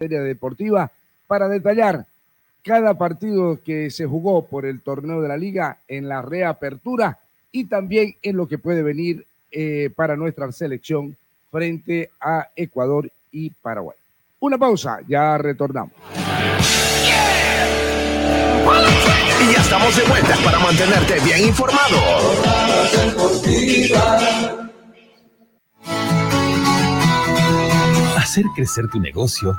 materia deportiva para detallar cada partido que se jugó por el torneo de la liga en la reapertura y también en lo que puede venir eh, para nuestra selección frente a Ecuador y Paraguay. Una pausa, ya retornamos. Y ya estamos de vuelta para mantenerte bien informado. Hacer crecer tu negocio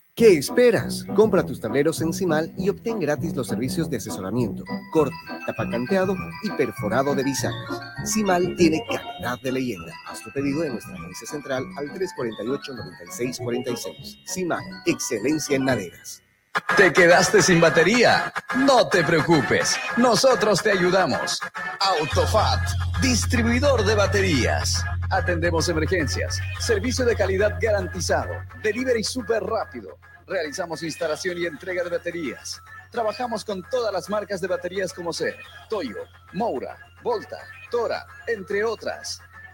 ¿Qué esperas? Compra tus tableros en Cimal y obtén gratis los servicios de asesoramiento, corte, tapacanteado y perforado de bisagras. Cimal tiene calidad de leyenda. Haz tu pedido en nuestra agencia central al 348-9646. Cimal, excelencia en maderas. ¿Te quedaste sin batería? No te preocupes, nosotros te ayudamos. Autofat, distribuidor de baterías. Atendemos emergencias, servicio de calidad garantizado, delivery súper rápido. Realizamos instalación y entrega de baterías. Trabajamos con todas las marcas de baterías como ser Toyo, Moura, Volta, Tora, entre otras.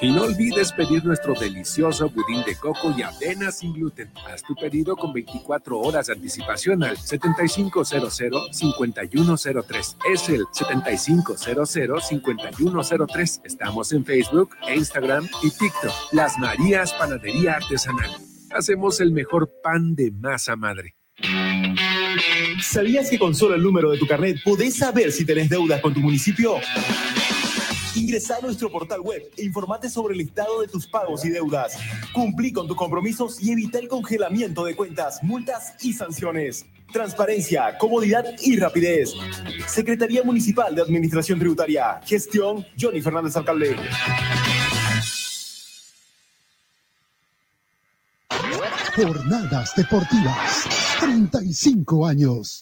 Y no olvides pedir nuestro delicioso budín de coco y avena sin gluten. Haz tu pedido con 24 horas de anticipación al 7500-5103. Es el 7500-5103. Estamos en Facebook, Instagram y TikTok. Las Marías Panadería Artesanal. Hacemos el mejor pan de masa madre. ¿Sabías que con solo el número de tu carnet podés saber si tenés deudas con tu municipio? Ingresa a nuestro portal web e informate sobre el estado de tus pagos y deudas. Cumplí con tus compromisos y evita el congelamiento de cuentas, multas y sanciones. Transparencia, comodidad y rapidez. Secretaría Municipal de Administración Tributaria. Gestión Johnny Fernández Alcalde. Jornadas Deportivas. 35 años.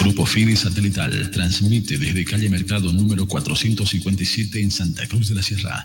Grupo Fide Satelital transmite desde calle Mercado número 457 en Santa Cruz de la Sierra.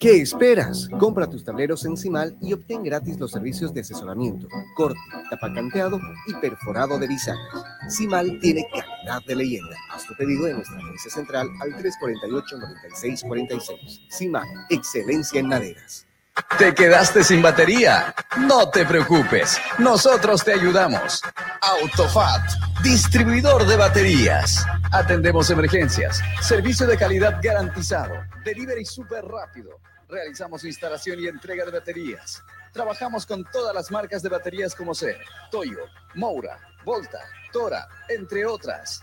¿Qué esperas? Compra tus tableros en Cimal y obtén gratis los servicios de asesoramiento, corte, tapacanteado y perforado de bisagras. Cimal tiene calidad de leyenda. Haz tu pedido en nuestra agencia central al 348-9646. Cimal, excelencia en maderas. ¿Te quedaste sin batería? No te preocupes, nosotros te ayudamos. Autofat, distribuidor de baterías. Atendemos emergencias, servicio de calidad garantizado, delivery súper rápido. Realizamos instalación y entrega de baterías. Trabajamos con todas las marcas de baterías como ser Toyo, Moura, Volta, Tora, entre otras.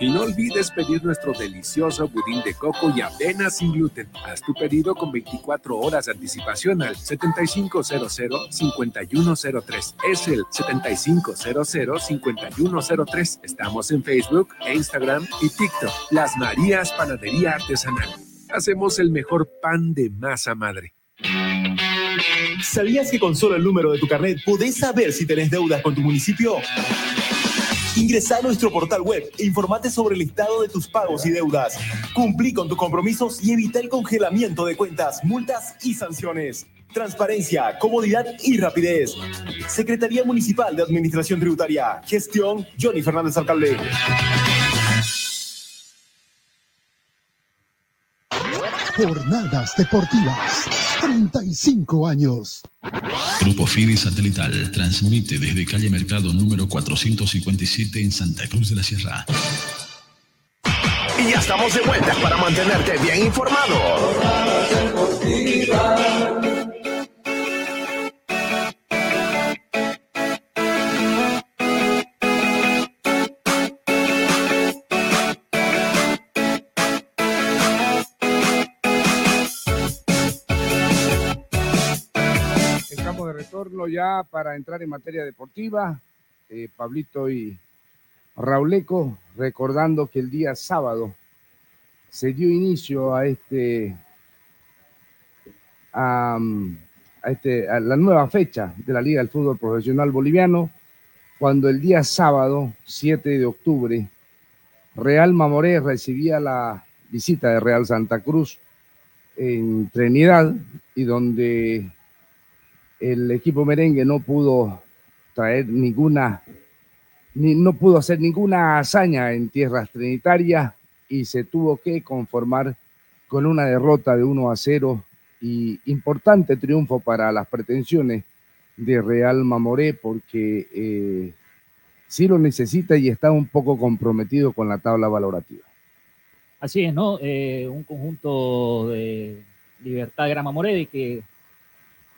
Y no olvides pedir nuestro delicioso budín de coco y avena sin gluten. Haz tu pedido con 24 horas de anticipación al 7500-5103. Es el 7500-5103. Estamos en Facebook, Instagram y TikTok. Las Marías Panadería Artesanal. Hacemos el mejor pan de masa madre. ¿Sabías que con solo el número de tu carnet podés saber si tenés deudas con tu municipio? Ingresa a nuestro portal web e informate sobre el estado de tus pagos y deudas. Cumplí con tus compromisos y evita el congelamiento de cuentas, multas y sanciones. Transparencia, comodidad y rapidez. Secretaría Municipal de Administración Tributaria. Gestión Johnny Fernández Alcalde. Jornadas Deportivas. 35 años. Grupo Fide Satelital transmite desde calle Mercado número 457 en Santa Cruz de la Sierra. Y ya estamos de vuelta para mantenerte bien informado. Ya para entrar en materia deportiva. Eh, Pablito y Rauleco, recordando que el día sábado se dio inicio a este a, este a la nueva fecha de la Liga del Fútbol Profesional Boliviano, cuando el día sábado 7 de octubre Real Mamoré recibía la visita de Real Santa Cruz en Trinidad y donde el equipo merengue no pudo traer ninguna, ni, no pudo hacer ninguna hazaña en tierras trinitarias y se tuvo que conformar con una derrota de 1 a 0 y importante triunfo para las pretensiones de Real Mamoré porque eh, sí lo necesita y está un poco comprometido con la tabla valorativa. Así es, ¿no? Eh, un conjunto de Libertad Grama Moredi que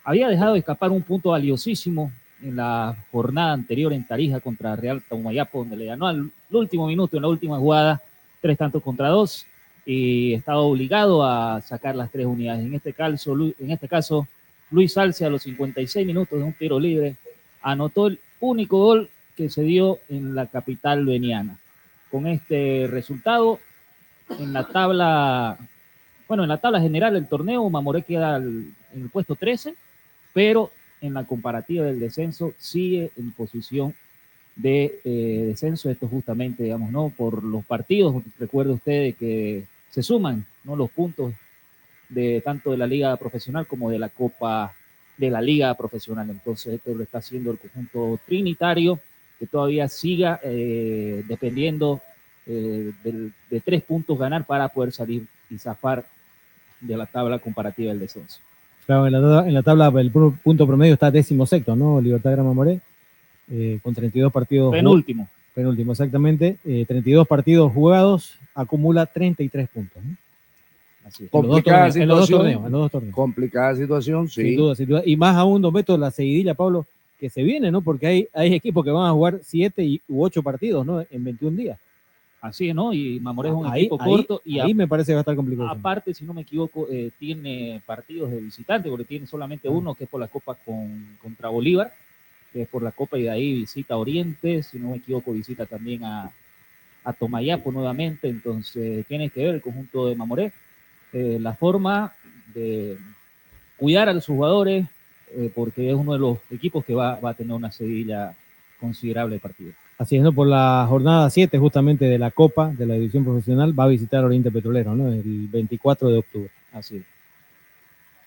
había dejado escapar un punto valiosísimo en la jornada anterior en Tarija contra Real Taumayapo, donde le ganó al último minuto, en la última jugada, tres tantos contra dos, y estaba obligado a sacar las tres unidades. En este caso, en este caso Luis Salce a los 56 minutos de un tiro libre anotó el único gol que se dio en la capital veniana. Con este resultado, en la tabla, bueno, en la tabla general del torneo, Mamoré queda en el puesto 13 pero en la comparativa del descenso sigue en posición de eh, descenso. Esto justamente, digamos, ¿no? Por los partidos, recuerde usted que se suman, ¿no? Los puntos de tanto de la liga profesional como de la Copa de la liga profesional. Entonces, esto lo está haciendo el conjunto trinitario, que todavía siga eh, dependiendo eh, de tres puntos ganar para poder salir y zafar de la tabla comparativa del descenso. Claro, en la, tabla- en la tabla el punto promedio está décimo sexto, ¿no? Libertad Grama Moré, eh, con 32 partidos. Penúltimo. jug- Penúltimo, exactamente. Eh, 32 partidos jugados, acumula 33 puntos. ¿no? Así es. En los dos Complicada torneos, en los dos situación. torneos, en los dos torneos. Complicada situación, sí. Sin duda, sin duda. Y más aún, Don Beto, la seguidilla, Pablo, que se viene, ¿no? Porque hay, hay equipos que van a jugar 7 y, u 8 partidos, ¿no? En 21 días. Así es, ¿no? Y Mamoré es un Ahí- equipo ahí- corto y ahí a- me parece que va a estar complicado. aparte, si no me equivoco, eh, tiene partidos de visitante, porque tiene solamente uno que es por la Copa con, contra Bolívar, que es por la Copa y de ahí visita a Oriente, si no me equivoco, visita también a, a Tomayapo nuevamente, entonces tiene que ver el conjunto de Mamoré, eh, la forma de cuidar a los jugadores, eh, porque es uno de los equipos que va, va a tener una sedilla considerable de partido. Así es, ¿no? Por la jornada 7 justamente de la Copa de la División Profesional va a visitar Oriente Petrolero, ¿no? El 24 de octubre. Así es.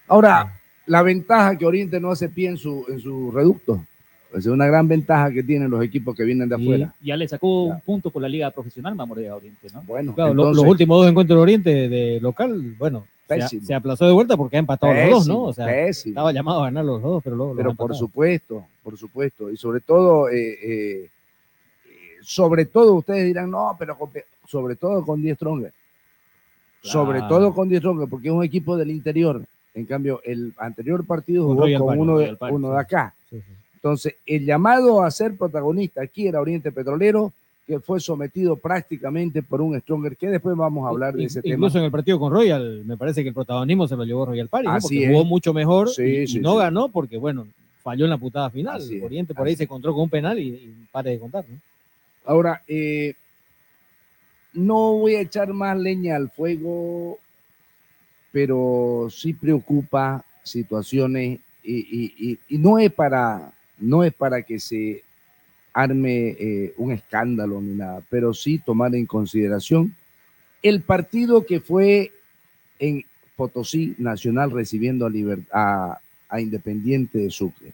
Ahora, la ventaja que Oriente no hace pie en su, en su reducto. Es una gran ventaja que tienen los equipos que vienen de afuera. Y ya le sacó un punto por la Liga Profesional Mamoré a Oriente, ¿no? Bueno, Claro, entonces- los últimos dos encuentros de Oriente de local, bueno, se, Pésimo. aplazó de vuelta porque ha empatado los dos, ¿no? O sea, Pésimo. estaba llamado a ganar los dos, pero luego Pero por supuesto, por supuesto. Y sobre todo, eh, eh, sobre todo ustedes dirán, no, pero con- sobre todo con 10 Stronger. Sobre todo con 10 Stronger, porque es un equipo del interior. En cambio, el anterior partido jugó con uno, de, uno de acá. Sí, sí. Entonces, el llamado a ser protagonista aquí era Oriente Petrolero, que fue sometido prácticamente por un Stronger, que después vamos a hablar de ese tema. Incluso en el partido con Royal, me parece que el protagonismo se lo llevó Royal Party, porque es. jugó mucho mejor Sí, y, no sí. ganó porque, bueno, falló en la putada final. Así Oriente por ahí se encontró con un penal y, y pare de contar, ¿no? Ahora, eh, no voy a echar más leña al fuego, pero sí preocupa situaciones y, y- y- y no es para no es para que se arme eh, un escándalo ni nada, pero sí tomar en consideración el partido que fue en Potosí Nacional recibiendo a, a- a Independiente de Sucre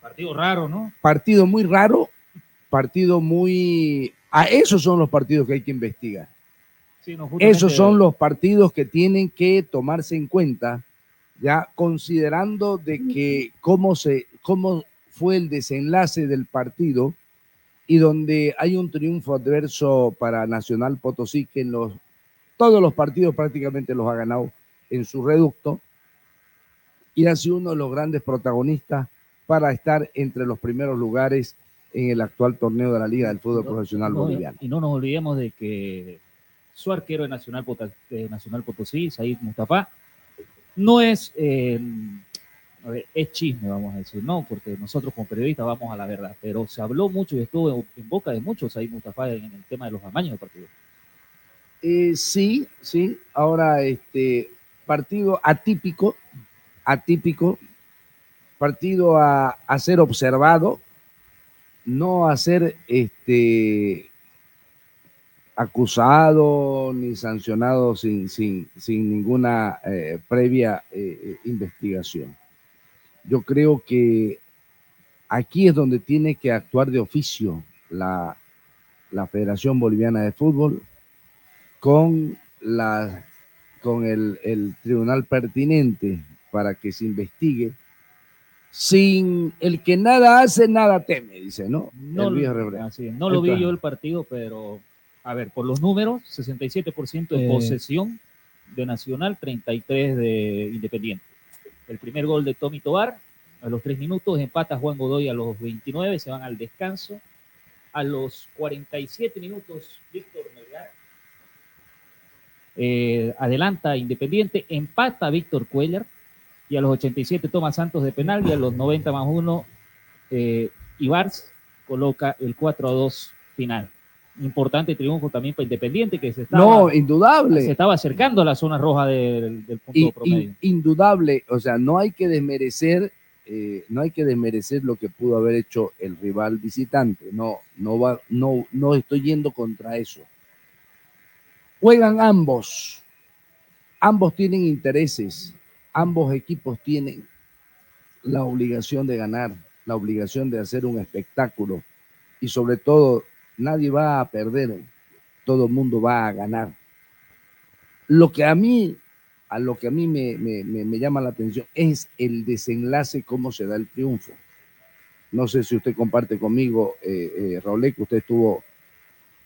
Partido raro, ¿no? partido muy raro, partido muy... A esos son los partidos que hay que investigar. Sí, no, justamente- Esos son los partidos que tienen que tomarse en cuenta, ya considerando de que cómo, se, cómo fue el desenlace del partido y donde hay un triunfo adverso para Nacional Potosí, que en los, todos los partidos prácticamente los ha ganado en su reducto y ha sido uno de los grandes protagonistas para estar entre los primeros lugares en el actual torneo de la Liga del Fútbol Profesional No, Boliviano. Y no nos olvidemos de que su arquero de Nacional, Pota- de Nacional Potosí, Said Mustafa, no es, eh, es chisme, vamos a decir, no, porque nosotros como periodistas vamos a la verdad, pero se habló mucho y estuvo en, en boca de muchos Said Mustafa en, el tema de los amaños del partido. Eh, sí, sí. Ahora, este partido atípico, atípico, partido a, a ser observado, no a ser este acusado ni sancionado sin, sin, sin ninguna eh, previa eh, eh, investigación. Yo creo que aquí es donde tiene que actuar de oficio la, la Federación Boliviana de Fútbol con, la, con el, el tribunal pertinente para que se investigue. Sin el que nada hace, nada teme, dice, ¿no? No, el viejo lo- refrán. así es, no lo vi yo el partido, pero a ver, por los números, 67% de Eh. posesión de Nacional, 33 de Independiente. El primer gol de Tommy Tobar a los 3 minutos, empata Juan Godoy a los 29, se van al descanso. A los 47 minutos, Víctor Melgar eh, adelanta Independiente, empata Víctor Cuellar y a los 87 toma Santos de penal y a los 90 más 1 eh, Ibars coloca el 4 a 2 final. importante triunfo también para Independiente, que se estaba, No, indudable. se estaba acercando a la zona roja del, del punto promedio. in- indudable, o sea, no hay que desmerecer, eh, no hay que desmerecer lo que pudo haber hecho el rival visitante. No, no va, no, no estoy yendo contra eso. Juegan ambos, ambos tienen intereses, ambos equipos tienen la obligación de ganar, la obligación de hacer un espectáculo y sobre todo nadie va a perder, todo el mundo va a ganar. Lo que a mí, a lo que a mí me, me- me- llama la atención es el desenlace, cómo se da el triunfo. No sé si usted comparte conmigo, eh, eh, Raúl, que usted estuvo,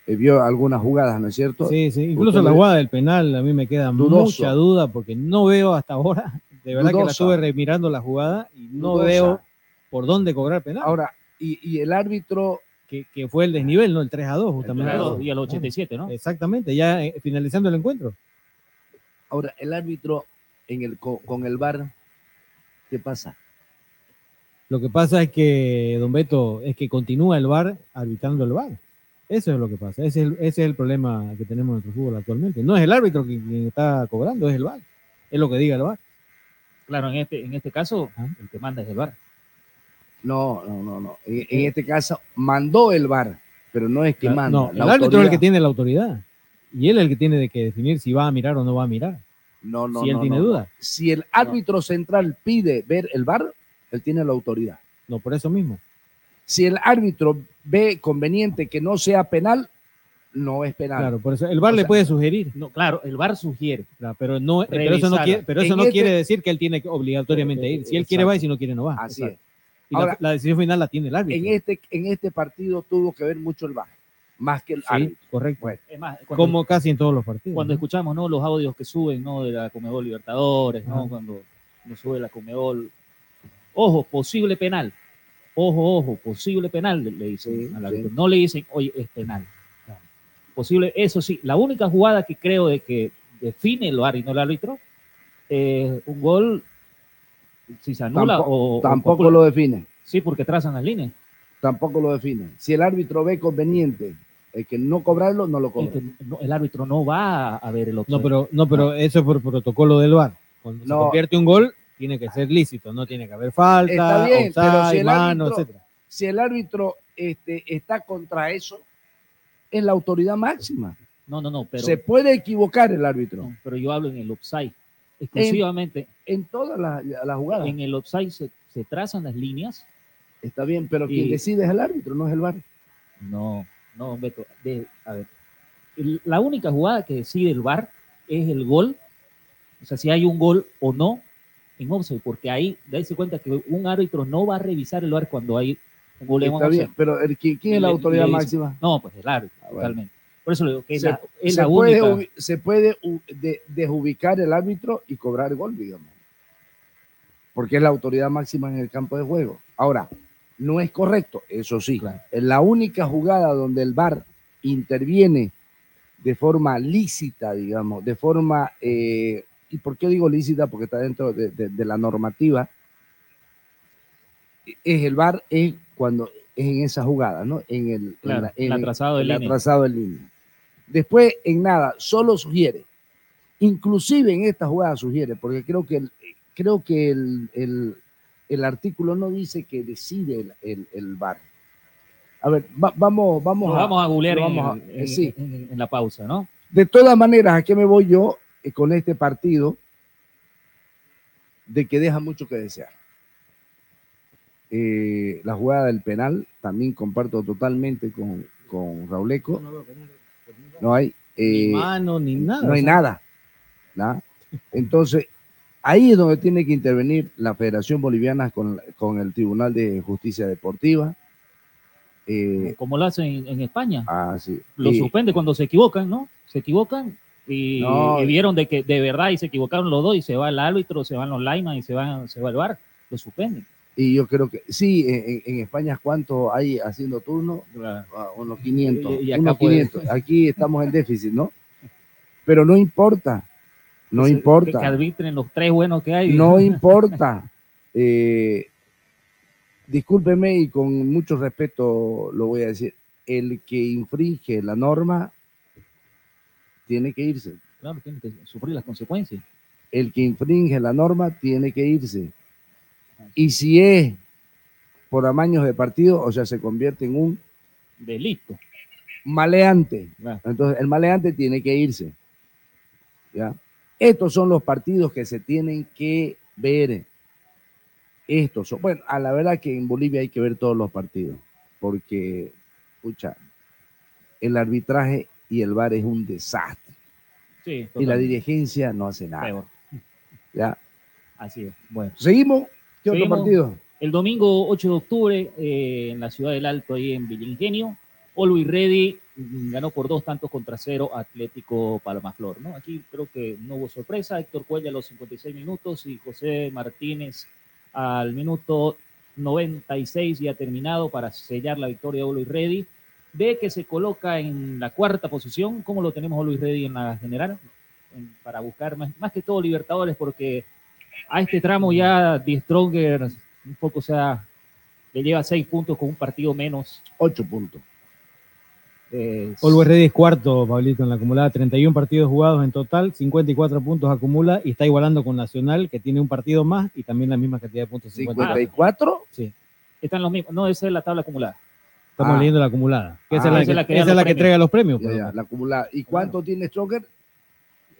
eh, vio algunas jugadas, ¿no es cierto? Sí, sí, incluso Usted la jugada del penal a mí me queda Dudoso. mucha duda porque no veo hasta ahora, de verdad que la estuve remirando la jugada y no Dudosa. veo por dónde cobrar penal. Ahora, y, y el árbitro que, que fue el desnivel, ¿no? El 3 a 2, justamente. 3 a 2 y al 87, ¿no? Exactamente, ya eh, finalizando el encuentro. Ahora, el árbitro en el, con, el VAR, ¿qué pasa? Lo que pasa es que, don Beto, es que continúa el VAR arbitrando el VAR. Eso es lo que pasa. Ese es el, ese es el problema que tenemos en nuestro fútbol actualmente. No es el árbitro quien, quien está cobrando, es el VAR. Es lo que diga el VAR. Claro, en este, en este caso, el que manda es el VAR. No, no, no, no. En, en este caso, mandó el VAR, pero no es que manda. no, el árbitro es el que tiene la autoridad. Y él es el que tiene de que definir si va a mirar o no va a mirar. No, no, si él no, tiene no, dudas. no. Si el árbitro central pide ver el VAR, él tiene la autoridad. No, por eso mismo. Si el árbitro ve conveniente que no sea penal, no es penal. Claro, por eso el VAR O le sea, puede sugerir. No, claro, el VAR sugiere. Claro, pero no, pero eso no quiere, pero eso no este- quiere decir que él tiene que obligatoriamente ir. Si él quiere Exacto. va y si no quiere no va. Así Exacto. es. Y la- Ahora- la, decisión final la tiene el árbitro. En este, en este partido tuvo que ver mucho el VAR, más que el Sí, árbitro. correcto. Es más, cuando, Como casi en todos los partidos. cuando ¿no? escuchamos ¿no? los audios que suben ¿no? de la Comebol Libertadores, ¿no? Ajá. cuando nos sube la Comebol, ojo, posible penal, ojo, ojo, posible penal, le, dicen Sí, al árbitro. sí. no le dicen, oye, es penal. Posible, eso sí, la única jugada que creo de que define el VAR y no el árbitro, es un gol, si se anula Tampo- o... o- tampoco lo define. Sí, porque trazan las líneas. Tampoco lo define. Si el árbitro ve conveniente el que no cobrarlo, no lo cobra. que no- el árbitro no va a ver el offside. No, pero, no, pero eso es por protocolo del VAR. Cuando se No. convierte un gol, tiene que ser lícito, no tiene que haber falta, Está bien, pero offside, si el mano, árbitro, etcétera. si el árbitro este, está contra eso, es la autoridad máxima. No, no, no, pero, Se puede equivocar el árbitro no, pero yo hablo en el offside. Exclusivamente en todas las las jugadas. en el offside se, se trazan las líneas. Está bien, pero quien Y- decide es el árbitro, no es el VAR. No, no, Beto. de- a ver, el- la única jugada que decide el VAR es el gol. O sea, si hay un gol o no en offside, porque ahí, darse cuenta que un árbitro no va a revisar el VAR cuando hay un gol en Está offside. bien, pero el- ¿quién, quién es la Le- autoridad le máxima? No, pues el árbitro, bueno. totalmente. Por eso le digo que es se, la, es se la puede, única. ubi- se puede de- desubicar el árbitro y cobrar gol, digamos. Porque es la autoridad máxima en el campo de juego. Ahora, no es correcto, eso sí. Es la única jugada donde el VAR interviene de forma lícita, digamos, de forma, eh, ¿y por qué digo lícita? Porque está dentro de, de- de la normativa. Es el VAR es cuando es en esa jugada, ¿no? En el, en el atrasado de el línea. atrasado de línea. Después, en nada, solo sugiere. Inclusive en esta jugada sugiere, porque creo que el, creo que el, el- el artículo no dice que decide el, el, VAR. A ver, va- vamos, vamos, Lo vamos a googlear en, a- sí. en- en la pausa, ¿no? De todas maneras, ¿a qué me voy yo con este partido? De que deja mucho que desear. Eh, la jugada del penal, también comparto totalmente con, con Rauleco. No hay. Ni eh, mano, ni nada. no hay nada. ¿no? Entonces, ahí es donde tiene que intervenir la Federación Boliviana con, con el Tribunal de Justicia Deportiva. Eh, Como lo hacen en, en España. ah, sí. Lo suspende cuando se equivocan, ¿no? Se equivocan y, No. y vieron de que de verdad y se equivocaron los dos y se va el árbitro, se van los linemen y se va, se va el bar, lo suspenden. Y yo creo que sí, en, en España, ¿cuánto hay haciendo turno? Ah, unos 500. Y- y acá unos puede- 500. Aquí estamos en déficit, ¿no? Pero no importa. No importa. Que, que arbitren los tres buenos que hay. No importa. Eh, discúlpeme y con mucho respeto lo voy a decir. el que infringe la norma tiene que irse. Claro, tiene que sufrir las consecuencias. El que infringe la norma tiene que irse. Y si es por amaños de partido, o sea, se convierte en un Delito. maleante. Entonces, el maleante tiene que irse. ¿ya? Estos son los partidos que se tienen que ver. Estos son. Bueno, a la verdad que en Bolivia hay que ver todos los partidos, porque, escucha, el arbitraje y el VAR es un desastre. Sí, Y la dirigencia no hace nada. Peor. ¿Ya? Así es. Bueno. ¿Seguimos? ¿Qué otro partido? El domingo 8 de octubre, eh, en la ciudad del Alto, ahí en Villa Ingenio, Always Ready mm, ganó por dos tantos contra cero Atlético Palmaflor. ¿no? Aquí creo que no hubo sorpresa. Héctor Cuella a los 56 minutos y José Martínez al minuto 96 ya terminado para sellar la victoria de Always Ready. Ve que se coloca en la cuarta posición. ¿Cómo lo tenemos Always Ready en la general? En- para buscar más, más que todo Libertadores, porque a este tramo ya The Stronger un poco, o sea, le lleva seis puntos con un partido menos. Ocho puntos. Eh, Always Ready es cuarto, Pablito, en la acumulada. 31 partidos jugados en total, 54 puntos acumula y está igualando con Nacional, que tiene un partido más y también la misma cantidad de puntos. 54. Sí. Están los mismos. No, esa es la tabla acumulada. Estamos Ah. leyendo la acumulada. esa Ah, es la esa que, es la que esa la que entrega los premios. Ya, pues. ya, la acumulada. ¿Y cuánto tiene Stronger?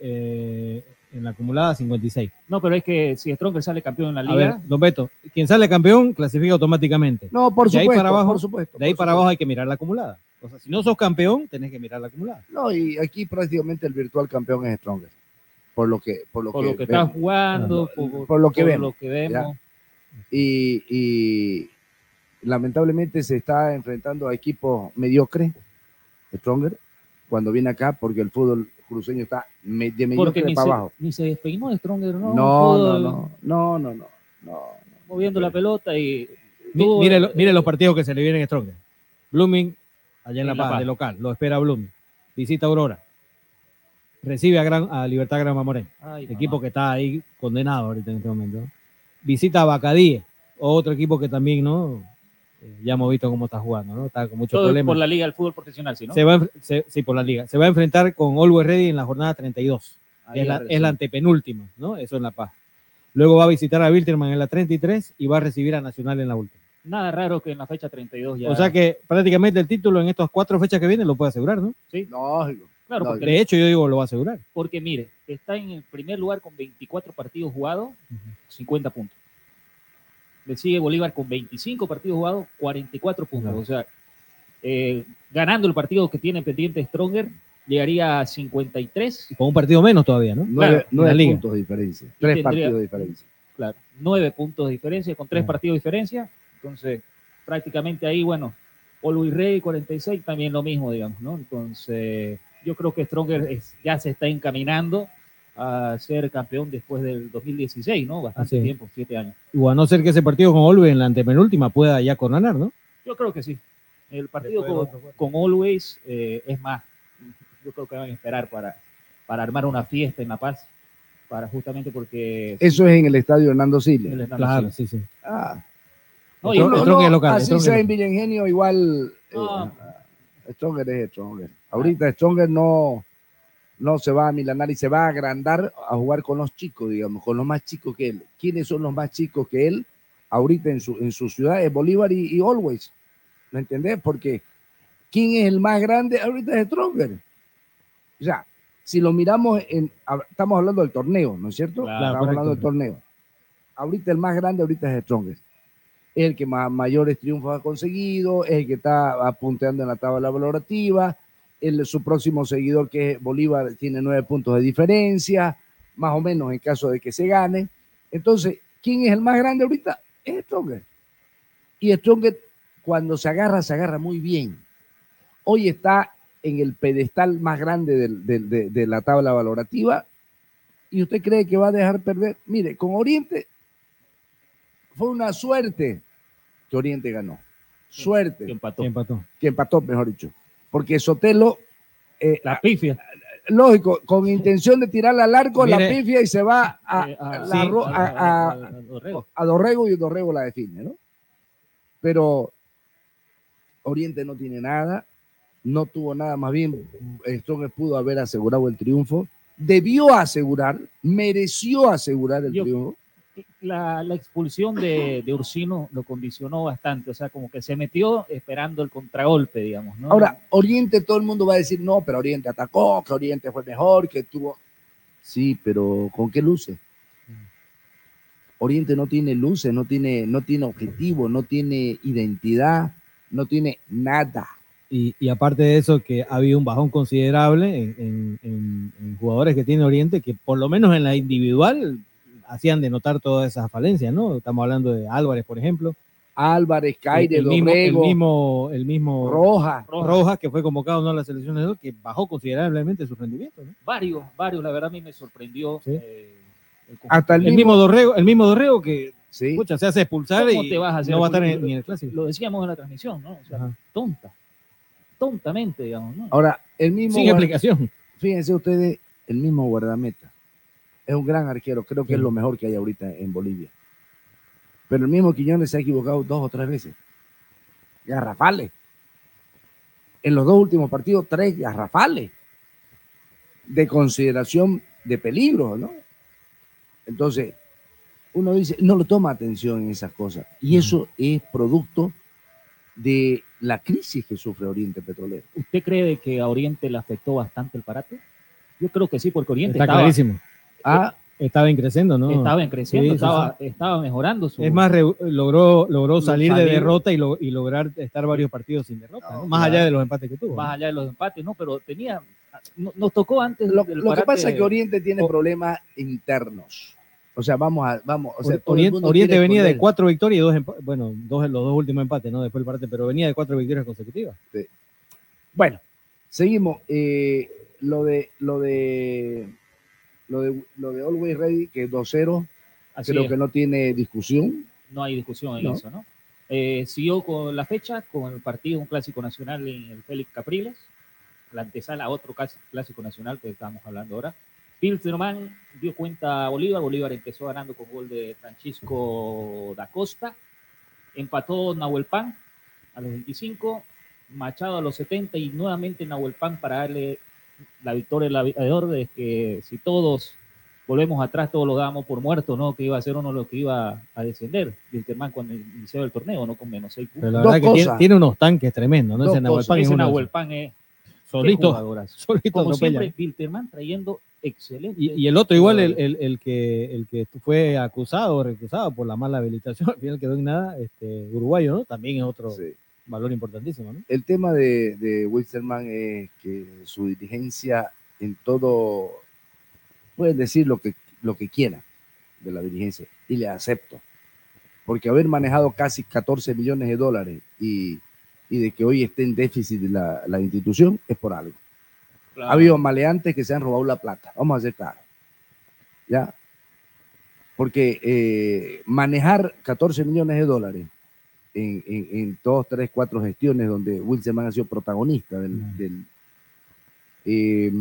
Eh, en la acumulada 56. No, pero es que si Stronger sale campeón en la A liga, ver, Don Beto, quien sale campeón clasifica automáticamente. No, por de ahí supuesto, para abajo, por supuesto, De ahí para supuesto. abajo hay que mirar la acumulada. O sea, si no sos campeón, tenés que mirar la acumulada. No, y aquí prácticamente el virtual campeón es Stronger. Por lo que, por lo por que, lo que está jugando, Por- por, por lo que por vemos, lo que vemos. Y, y lamentablemente se está enfrentando a equipos mediocres, Stronger, cuando viene acá, porque el fútbol cruceño está de mediocre para se, abajo. ni se despeinó de Stronger, ¿no? No, no, Fútbol, no, no, no, no, no. Moviendo la pelota y. Mire, lo- mire los partidos que se le vienen a Stronger. Blooming, allá en La En La Paz, Paz. de local, lo espera Blooming. Visita Aurora. Recibe a, Gran, a Libertad Gran Mamoré, Ay, equipo que está ahí condenado ahorita en este momento. Visita a Bacadíe, otro equipo que también, ¿no? Eh, ya hemos visto cómo está jugando, ¿no? Está con muchos todo problemas. por la liga del fútbol profesional, ¿sí, no? Se va se- sí, por la liga. Se va a enfrentar con Always Ready en la jornada 32. Ahí Es la, es la antepenúltima, ¿no? Eso en La Paz. Luego va a visitar a Wilterman en la 33 y va a recibir a Nacional en la última. Nada raro que en la fecha 32 ya. O sea que prácticamente el título en estas cuatro fechas que vienen lo puede asegurar, ¿no? Sí. Lógico. Claro, porque, De hecho, yo digo, lo va a asegurar. porque mire, está en el primer lugar con 24 partidos jugados, 50 puntos. Le sigue Bolívar con 25 partidos jugados, 44 puntos. Claro. O sea, eh, ganando el partido que tiene pendiente Stronger, llegaría a 53. Con un partido menos todavía, ¿no? Nueve, Claro, nueve puntos de diferencia. Tres tendría- partidos de diferencia. Claro, nueve puntos de diferencia, con tres partidos de diferencia. Entonces, prácticamente ahí, bueno, Always Ready 46, también lo mismo, digamos, ¿no? Entonces, yo creo que Stronger es- ya se está encaminando a ser campeón después del 2016, ¿no? Bastante Así tiempo, siete años. O a no ser que ese partido con Olve en la antepenúltima pueda ya coronar, ¿no? Yo creo que sí. El partido Después con, con Always eh, es más. Yo creo que van a esperar para, para armar una fiesta en La Paz, para justamente porque... Eso es en el estadio Hernando Siles. Claro, Siles. sí, sí. Ah. No, y- Strong- No, Strong no, es local, así Strong sea en. Villa Ingenio, igual eh. Stronger es Stronger. Ahorita Stronger no, no se va a milanar y se va a agrandar a jugar con los chicos, digamos, con los más chicos que él. ¿Quiénes son los más chicos que él? Ahorita en su, en su ciudad es Bolívar y, y Always. ¿Me entendés? Porque ¿quién es el más grande? Ahorita es Stronger. O sea, si lo miramos, en, estamos hablando del torneo, ¿no es cierto? Claro, estamos correcto. hablando del torneo. Ahorita el más grande ahorita es Stronger es el que más, mayores triunfos ha conseguido, es el que está apunteando en la tabla valorativa, el, su próximo seguidor que es Bolívar tiene nueve puntos de diferencia, más o menos en caso de que se gane. Entonces, ¿quién es el más grande ahorita? Es Stronger. Y Stronger cuando se agarra, se agarra muy bien. Hoy está en el pedestal más grande del- del- de, de la tabla valorativa y usted cree que va a dejar perder. Mire, con Oriente fue una suerte que Oriente ganó. Suerte. que empató. Que empató, mejor dicho. Porque Sotelo, eh, La pifia. lógico, con intención de tirarla al arco, la Mire. pifia y se va a, Eh, la sí, Dorrego. y Dorrego la define, ¿no? Pero Oriente no tiene nada no tuvo nada, más bien Strongest pudo haber asegurado el triunfo, debió asegurar, mereció asegurar el Yo- triunfo. La, la expulsión de, de Ursino lo condicionó bastante, o sea, como que se metió esperando el contragolpe, digamos, ¿no? Ahora, Oriente, todo el mundo va a decir, no, pero Oriente atacó, que Oriente fue mejor, que tuvo... Sí, pero ¿con qué luces? Oriente no tiene luces, no tiene, no tiene objetivo, no tiene identidad, no tiene nada. Y, y aparte de eso, que ha habido un bajón considerable en, en- en- en jugadores que tiene Oriente, que por lo menos en la individual hacían de notar todas esas falencias, ¿no? Estamos hablando de Álvarez, por ejemplo. Álvarez, Caire, el, mismo, el Dorrego, mismo, el mismo Roja. Rojas, que fue convocado ¿no? a la selección de que bajó considerablemente su rendimiento. ¿no? Varios, varios, la verdad a mí me sorprendió. eh, el. Hasta el El mismo Dorrego, el mismo Dorrego que Sí. pucha, se hace expulsar ¿Cómo y te vas a hacer no va a estar en, ni en el clásico. Lo decíamos en la transmisión, ¿no? O sea, tonta. Tontamente, digamos, ¿no? Ahora, el mismo... Sin guarda- explicación. Fíjense ustedes, el mismo guardameta. Es un gran arquero, creo que es lo mejor que hay ahorita en Bolivia. Pero el mismo Quiñones se ha equivocado dos o tres veces. Garrafales. En los dos últimos partidos, tres garrafales. De consideración de peligro, ¿no? Entonces, uno dice, no le toma atención en esas cosas. Y eso es producto de la crisis que sufre Oriente Petrolero. ¿Usted cree que a Oriente le afectó bastante el parate? Yo creo que sí, porque Oriente Está estaba, clarísimo. Ah, estaba en creciendo, ¿no? estaba en creciendo, Sí, estaba, sí. estaba mejorando su... Es más, re- logró, logró salir de derrota y, lo- y lograr estar varios partidos sin derrota, ¿no? más claro. allá de los empates que tuvo. más ¿no? allá de los empates, ¿no? Pero tenía... no- Nos tocó antes Lo, que pasa es que Oriente tiene problemas internos. O sea, vamos a, vamos, o sea, el Oriente, Oriente venía de cuatro victorias y dos empates, bueno, dos, los dos últimos empates, ¿no? Después del parate, pero venía de cuatro victorias consecutivas. Sí. Bueno, seguimos. Eh, lo de lo de lo de lo de Always Ready, que es 2-0, Así creo es. que no tiene discusión. no hay discusión en No. eso, ¿no? Eh, siguió con la fecha, con el partido, un clásico nacional en el Félix Capriles, la antesala a otro clásico nacional que estamos hablando ahora. Pilsterman dio cuenta a Bolívar, Bolívar empezó ganando con gol de Francisco da Costa, empató Nahuel Pan a los 25, Machado a los 70 y nuevamente Nahuel Pan para darle la victoria al aviador de que si todos volvemos atrás, todos lo dábamos por muerto, ¿no? Que iba a ser uno de los que iba a descender, Wilterman cuando inició el torneo, ¿no? Con menos seis puntos. Pero la verdad que tiene, tiene unos tanques tremendos, ¿no? Dos Ese Nahuel cosas. Pan es Ese uno de Nahuel esos. Pan es Solito, solito Como atropella. siempre, Wilterman trayendo excelente. Y, y el otro igual, el, el- el que, el que fue acusado o recusado por la mala habilitación, al final quedó en nada, este, uruguayo, ¿no? También es otro valor importantísimo, ¿no? El tema de, de es que su dirigencia en todo, pueden decir lo que, lo que quieran de la dirigencia y le acepto. Porque haber manejado casi 14 millones de dólares y, y de que hoy esté en déficit la, la institución es por algo. Ha habido maleantes que se han robado la plata, vamos a ser claros. ¿Ya? Porque eh, manejar 14 millones de dólares en, en, en dos, tres, cuatro gestiones donde Wilson ha sido protagonista del... del, eh,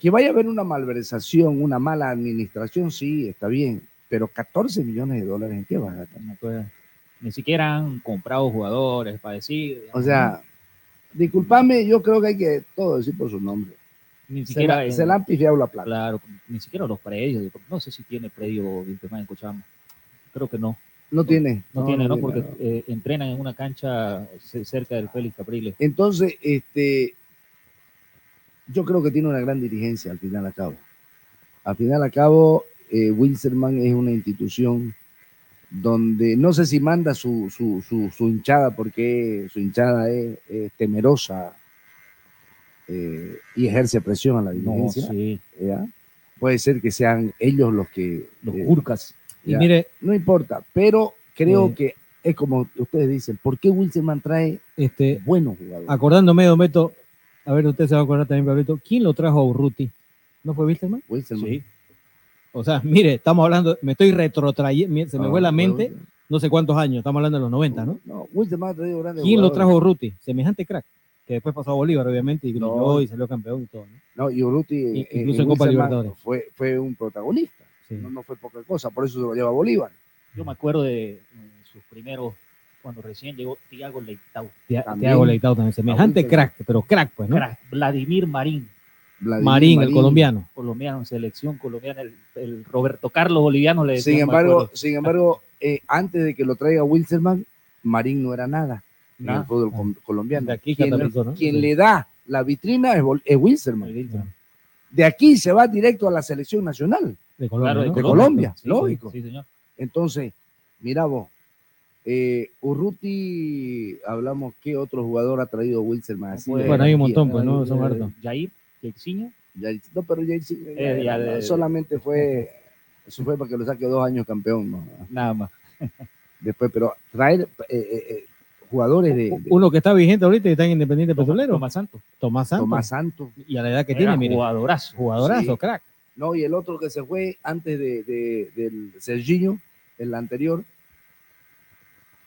que vaya a haber una malversación, una mala administración, sí, está bien, pero 14 millones de dólares, ¿en qué van a gastar? Pues, ni siquiera han comprado jugadores para decir. O sea, discúlpame, yo creo que hay que todo decir por su nombre. Ni Se siquiera la- en- se la han pifiado la plata. Claro, ni siquiera los predios. No sé si tiene predio Wilterman en Cochabamba. Creo que no. No tiene. No, No, tiene, no ¿no? tiene, Porque eh, entrenan en una cancha ce- cerca del Félix Capriles. Entonces, este, yo creo que tiene una gran dirigencia al final a cabo. Al final a cabo, eh, Wilstermann es una institución donde no sé si manda su, su, su, su hinchada porque su hinchada es, es temerosa eh, y ejerce presión a la dirigencia. sí. ¿ya? Puede ser que sean ellos los que... Los eh, Y mire- no importa, pero creo Eh, que es como ustedes dicen, ¿por qué Wilstermann trae Este, buenos jugadores? acordándome, Don Beto, a ver, usted se va a acordar también, Pablito, ¿quién lo trajo a Urruti? ¿No fue Wilstermann? Wilstermann. Sí. O sea, mire, estamos hablando, me estoy retrotrayendo, se me Ah, fue la mente, no sé cuántos años, estamos hablando de los 90, ¿no? No, Wilstermann ha traído grandes ¿Quién lo trajo a Urruti? Semejante crack, que después pasó a Bolívar, obviamente, y brilló No. y salió campeón y todo, ¿no? No, y Urruti eh, incluso eh, en Copa Libertadores. Fue, fue un protagonista. Sí. No, no fue poca cosa, por eso se lo lleva a Bolívar. Yo me acuerdo de sus primeros, cuando recién llegó Tiago Leitao. Tiago Leitao también, semejante crack, pero crack, pues, ¿no? Crack. Vladimir Marín. Vladimir Marín, el colombiano. Colombiano, selección colombiana, el, el Roberto Carlos Boliviano le decían, Sin embargo, sin embargo eh, antes de que lo traiga Wilstermann, Marín no era nada en el fútbol com- colombiano. De aquí quien, ¿no? quien Sí. le da la vitrina es, es Wilstermann. De aquí se va directo a la selección nacional De Colombia, Claro, de ¿no? de Colombia, Colombia, sí, sí, lógico. sí, señor. Entonces, mira vos, eh, Urruti, hablamos qué otro jugador ha traído Pues, de Bueno, hay un montón, pues, ¿no? Son Eh, hartos. Jair, Jairzinho, no, pero sí, Eh, ya de- solamente fue, eso fue para que lo saque dos años campeón, ¿no? nada más. Después, pero traer eh, eh, eh, jugadores de, de Uno que está vigente ahorita y está en Independiente Petrolero. Tomás Santos. Tomás Santos. Tomás Santos. Y a la edad que Era tiene, mire. jugadorazo. Jugadorazo, Sí. crack. No, y el otro que se fue antes de, de- del Serginho, el anterior,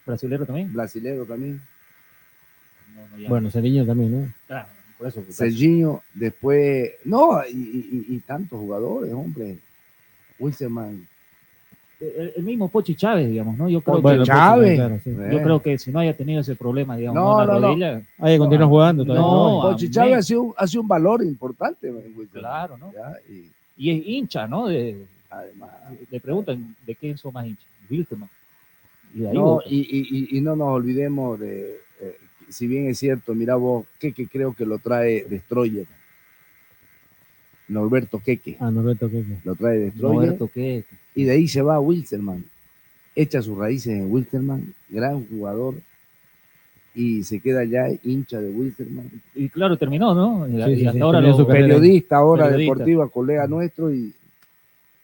Brasilero también. brasilero también. No, no. Bueno, Ceriño también, ¿no? Claro, por eso. pues, Serginho, después, no, y, y- y- y tantos jugadores, hombre. Wilstermann. el, el mismo Pochi Chávez, digamos, ¿no? Yo creo Bueno, que Chávez. claro, sí. yo creo que si no haya tenido ese problema, digamos, No, la no, no. rodilla, Hay que continuar jugando todavía. No, Pochi. Chávez ha sido, un- ha sido un valor importante. claro, ¿no? ¿ya? Y Y es hincha, ¿no? De, además, le preguntan de quién son más hinchas. Wilterman. Y ahí no, y, y- y- y no nos olvidemos de, eh, si bien es cierto, mira vos, que creo que lo trae Destroyer. Norberto Queque. Ah, Norberto Queque. Lo trae Destroyer. ¿qué? Y de ahí se va a Wilstermann. Echa sus raíces en Wilstermann, gran jugador. Y se queda ya hincha de Wilstermann. Y claro, terminó, ¿no? Y, Sí, y sí, hasta sí, ahora lo-. Periodista ahora Periodista. deportiva, colega nuestro. Y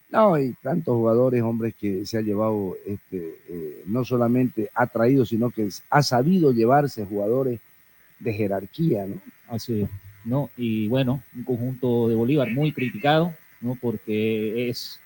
no, y tantos jugadores, hombres, que se ha llevado, este, eh, no solamente ha traído, sino que ha sabido llevarse jugadores de jerarquía, ¿no? Así es, ¿no? Y bueno, un conjunto de Bolívar muy criticado, ¿no? Porque es,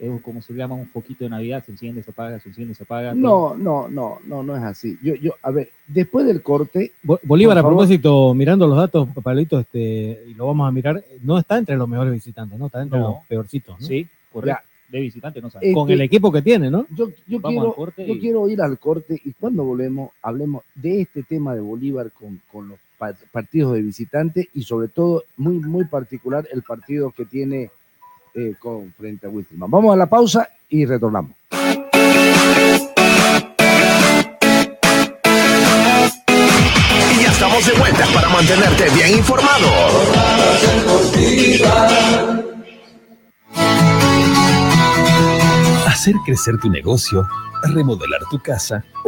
es como se llama un poquito de Navidad, se enciende, se apaga, se enciende, se apaga. No, no, no, no, no es así. Yo, yo, a ver, después del corte, Bo- Bolívar, a propósito, mirando los datos, Pablito, este, y lo vamos a mirar, no está entre los mejores visitantes, ¿no? Está entre No. los peorcitos, ¿no? Sí, correcto. De visitante no sabe. Eh, Con el equipo que tiene, ¿no? yo, yo Vamos quiero, al corte yo y- quiero ir al corte y cuando volvemos hablemos de este tema de Bolívar con, con los pa- partidos de visitante y sobre todo muy, muy particular el partido que tiene eh, con frente a Wilstermann. Vamos a la pausa y retornamos. Y ya estamos de vuelta para mantenerte bien informado. Hacer crecer tu negocio, remodelar tu casa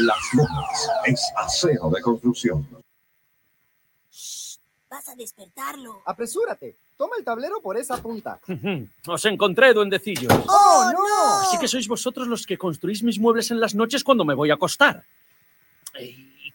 Las Lomas es acero de construcción. Vas a despertarlo. Apresúrate. Toma el tablero por esa punta. Os encontré, duendecillos. ¡Oh, no! Así que sois vosotros los que construís mis muebles en las noches cuando me voy a acostar. ¿Y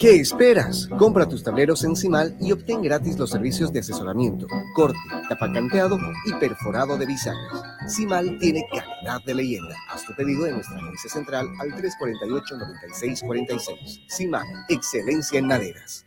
¿Qué esperas? Compra tus tableros en Cimal y obtén gratis los servicios de asesoramiento, corte, tapacanteado y perforado de bisagras. Cimal tiene calidad de leyenda. Haz tu pedido en nuestra agencia central al 348-9646. Cimal, excelencia en maderas.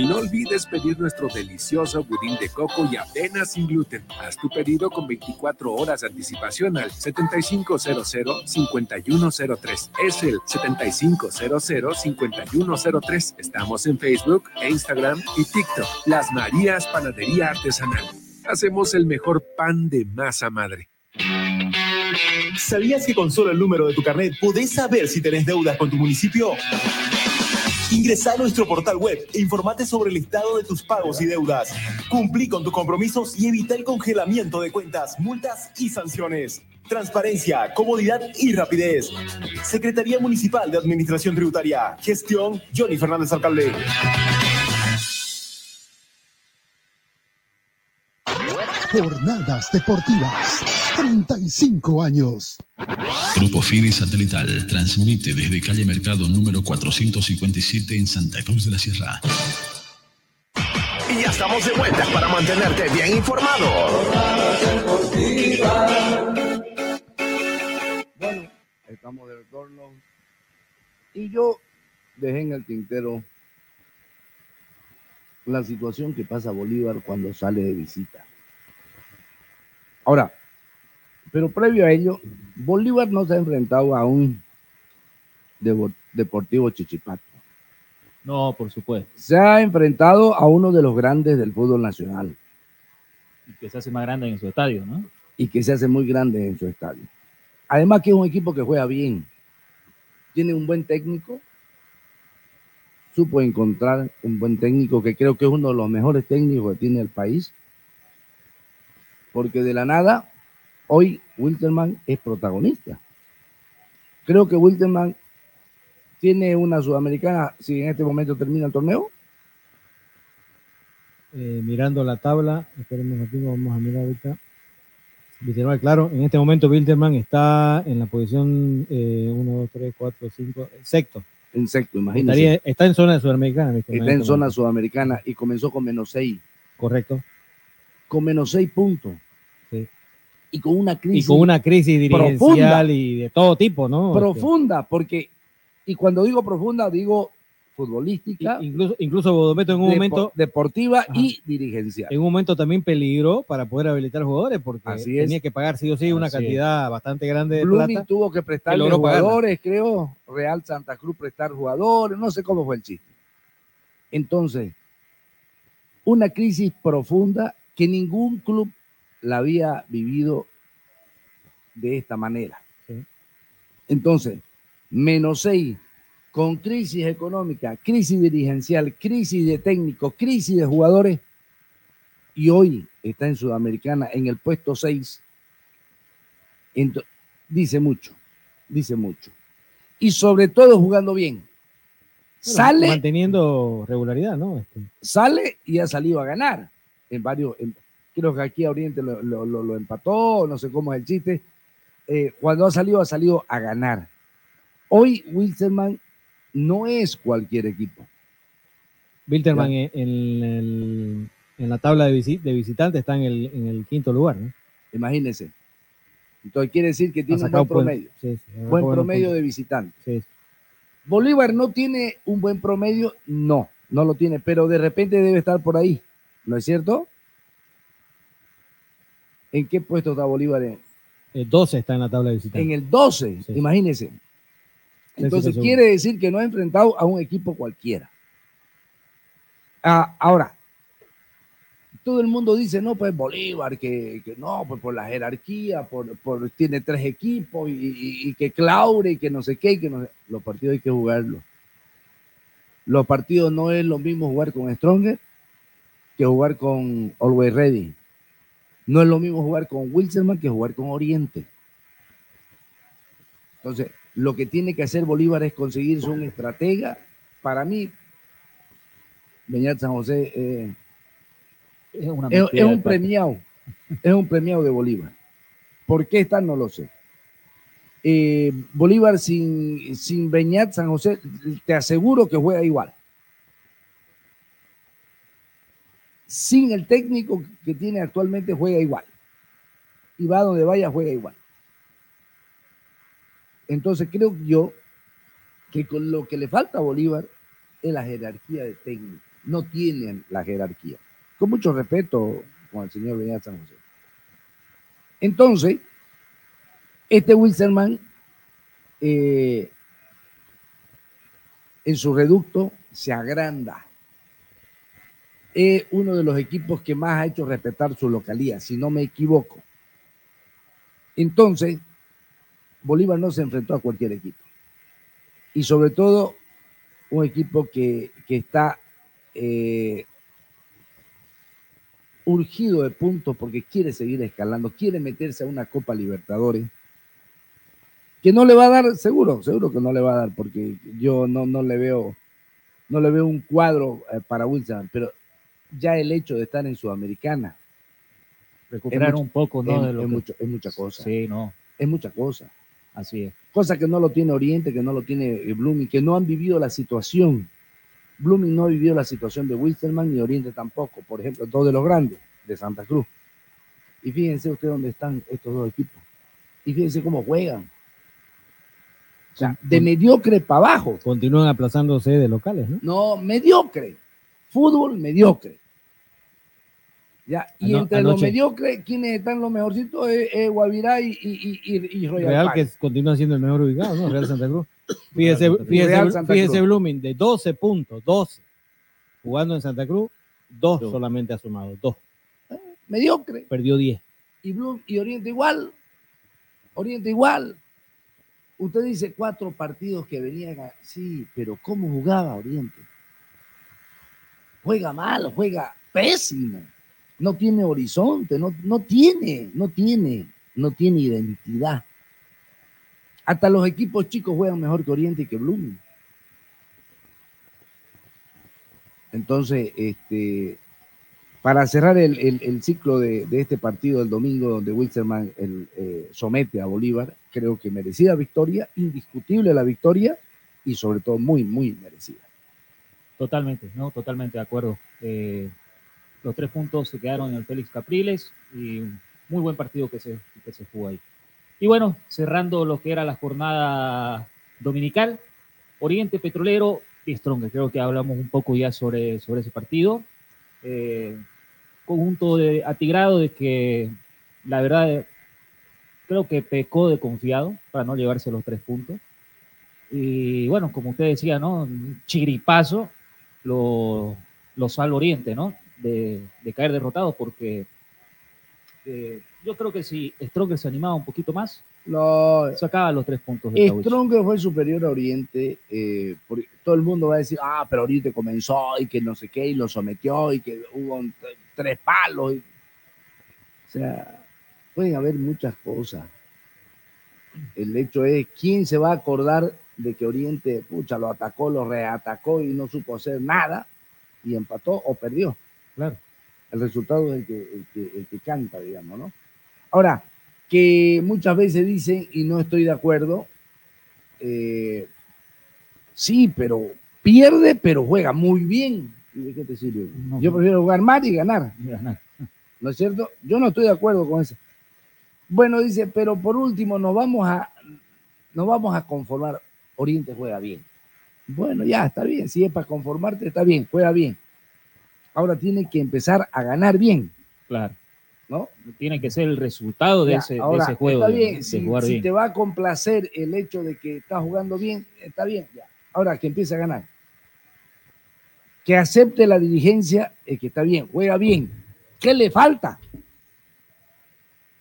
Y no olvides pedir nuestro delicioso budín de coco y avena sin gluten. Haz tu pedido con 24 horas de anticipación al 7500-5103. Es el 7500-5103. Estamos en Facebook, Instagram y TikTok. Las Marías Panadería Artesanal. Hacemos el mejor pan de masa madre. ¿Sabías que con solo el número de tu carnet podés saber si tenés deudas con tu municipio? Ingresa a nuestro portal web e informate sobre el estado de tus pagos y deudas. Cumplí con tus compromisos y evita el congelamiento de cuentas, multas y sanciones. Transparencia, comodidad y rapidez. Secretaría Municipal de Administración Tributaria. Gestión Johnny Fernández Alcalde. Jornadas deportivas. 35 años. Grupo Fide Satelital transmite desde calle Mercado número 457 en Santa Cruz de la Sierra. Y ya estamos de vuelta para mantenerte bien informado. Bueno, estamos de retorno. Y yo dejé en el tintero la situación que pasa Bolívar cuando sale de visita. Ahora, pero previo a ello, Bolívar no se ha enfrentado a un Deportivo Chichipato. No, por supuesto. Se ha enfrentado a uno de los grandes del fútbol nacional Y que se hace más grande en su estadio, ¿no? y que se hace muy grande en su estadio. Además que es un equipo que juega bien. Tiene un buen técnico. supo encontrar un buen técnico que creo que es uno de los mejores técnicos que tiene el país. Porque de la nada, hoy Wilterman es protagonista. Creo que Wilterman tiene una sudamericana, si en este momento termina el torneo. Eh, mirando la tabla, esperemos aquí, vamos a mirar ahorita. Wilterman, claro, en este momento Wilterman está en la posición 1, 2, 3, 4, 5, sexto. En sexto. Estaría- está en zona sudamericana. Está en este zona sudamericana y comenzó con menos seis. Correcto. Con menos seis puntos. Y con una Y crisis. con una crisis dirigencial profunda. y de todo tipo, ¿no? profunda, porque, y cuando digo profunda, digo futbolística, incluso, incluso Bodometo en un depo- momento deportiva y dirigencial. en un momento también peligró para poder habilitar jugadores porque Así es. tenía que pagar sí o sí una Así es. cantidad bastante grande de Blooming plata. tuvo que pagarla. jugadores, creo, Real Santa Cruz prestar jugadores, no sé cómo fue el chiste. Entonces, una crisis profunda que ningún club la había vivido de esta manera. Entonces, menos seis, con crisis económica, crisis dirigencial, crisis de técnicos, crisis de jugadores, y hoy está en Sudamericana en el puesto 6, dice mucho, dice mucho. Y sobre todo jugando bien. Bueno, Sale, manteniendo regularidad, ¿no? Este, sale y ha salido a ganar en varios, en- creo que aquí a Oriente lo, lo- lo- lo empató, no sé cómo es el chiste. Eh, cuando ha salido, ha salido a ganar. Hoy Wilstermann no es cualquier equipo. Wilterman en, en el- en la tabla de, visi- de visitantes está en el, en el quinto lugar, ¿no? Imagínense. Entonces quiere decir que tiene un buen buen- promedio. sí, sí, buen promedio de visitantes. Sí. Bolívar no tiene un buen promedio, no, no lo tiene, pero de repente debe estar por ahí, ¿no es cierto? ¿En qué puesto está Bolívar? El 12 está en la tabla de visitantes. en el 12, imagínense. Entonces quiere decir que no ha enfrentado a un equipo cualquiera. Ah, ahora, todo el mundo dice, no, pues Bolívar, que, que no, pues por la jerarquía, por, por- tiene tres equipos y, y- y que Claure y que no sé qué, y que no sé- Los partidos hay que jugarlos. Los partidos no es lo mismo jugar con Stronger que jugar con Always Ready. No es lo mismo jugar con Wilson que jugar con Oriente. Entonces, lo que tiene que hacer Bolívar es conseguirse un estratega. Para mí, Beñat San José eh, Es una es, un premiado, es un premiado de Bolívar. ¿Por qué está? No lo sé. Eh, Bolívar sin, sin Beñat San José, te aseguro que juega igual. Sin el técnico que tiene actualmente, juega igual. Y va donde vaya, juega igual. Entonces creo yo que con lo que le falta a Bolívar es la jerarquía de técnico. No tienen la jerarquía. Con mucho respeto con el señor Beñat San José. Entonces, este Wilstermann eh, en su reducto se agranda. Es uno de los equipos que más ha hecho respetar su localía, si no me equivoco. Entonces, Bolívar no se enfrentó a cualquier equipo. Y sobre todo, un equipo que, que está eh, urgido de puntos porque quiere seguir escalando, quiere meterse a una Copa Libertadores, que no le va a dar, seguro, seguro que no le va a dar, porque yo no, no le veo, no le veo un cuadro eh, para Wilson, pero ya el hecho de estar en Sudamericana. Recuperar mucho- un poco, ¿no? Es, de lo es que- mucho- es mucha cosa. Sí, no. Es mucha cosa. Así es. Cosa que no lo tiene Oriente, que no lo tiene eh, Blooming, que no han vivido la situación. Blooming no ha vivido la situación de Wilstermann ni Oriente tampoco. Por ejemplo, dos de los grandes de Santa Cruz. Y fíjense ustedes dónde están estos dos equipos. Y fíjense cómo juegan. O sea, de mediocre para abajo. Continúan aplazándose de locales, ¿no? No, mediocre. Fútbol mediocre. Ya, y Ano- entre los mediocres, quienes están los mejorcitos es, es Guavirá y, y, y, y Royal Real Park. que continúa siendo el mejor ubicado, ¿no? Real Santa Cruz. Fíjese, fíjese, Real Santa fíjese Cruz. Blooming, de 12 puntos, 12, jugando en Santa Cruz, dos solamente ha sumado, dos. Mediocre. Perdió 10. y, Blue, y Oriente igual. Oriente igual. Usted dice cuatro partidos que venían a... Sí, pero ¿cómo jugaba Oriente? juega mal, juega pésimo. No tiene horizonte, no, no tiene, no tiene, no tiene identidad. Hasta los equipos chicos juegan mejor que Oriente y que Blooming. Entonces, este, para cerrar el, el- ciclo de, de este partido del domingo, donde Wilstermann eh, somete a Bolívar, creo que merecida victoria, indiscutible la victoria y sobre todo muy, muy merecida. Totalmente, ¿no? Totalmente de acuerdo. Eh, los tres puntos se quedaron en el Félix Capriles y muy buen partido que se, que se jugó ahí. Y bueno, cerrando lo que era la jornada dominical, Oriente Petrolero y Strong, creo que hablamos un poco ya sobre, sobre ese partido. Eh, conjunto de atigrado de que la verdad creo que pecó de confiado para no llevarse los tres puntos. Y bueno, como usted decía, ¿no? Un Chiripazo lo, lo salva Oriente, ¿no? De, de caer derrotado porque eh, yo creo que si Stronger se animaba un poquito más, No, sacaba los tres puntos de Tawich. Strong fue superior a Oriente. eh, porque todo el mundo va a decir, ah, pero Oriente comenzó y que no sé qué, y lo sometió y que hubo un- tres palos. y- O sea, pueden haber muchas cosas. El hecho es, ¿quién se va a acordar de que Oriente, pucha, lo atacó, lo reatacó y no supo hacer nada y empató o perdió? Claro. El resultado es el que, el que, el que canta, digamos, ¿no? Ahora, que muchas veces dicen, y no estoy de acuerdo, eh, sí, pero pierde, pero juega muy bien. ¿Y de qué te sirve? Yo prefiero jugar mal y ganar. ¿No es cierto? Yo no estoy de acuerdo con eso. Bueno, dice, pero por último nos vamos a, nos vamos a conformar. Oriente juega bien. Bueno, ya, está bien. Si es para conformarte, está bien, juega bien. Ahora tiene que empezar a ganar bien. Claro. ¿No? Tiene que ser el resultado de, Ya, ese, de ahora, ese juego. Está bien, de si, jugar si bien. te va a complacer el hecho de que estás jugando bien, está bien. ya. Ahora que empiece a ganar. Que acepte la dirigencia, es que está bien, juega bien. ¿Qué le falta?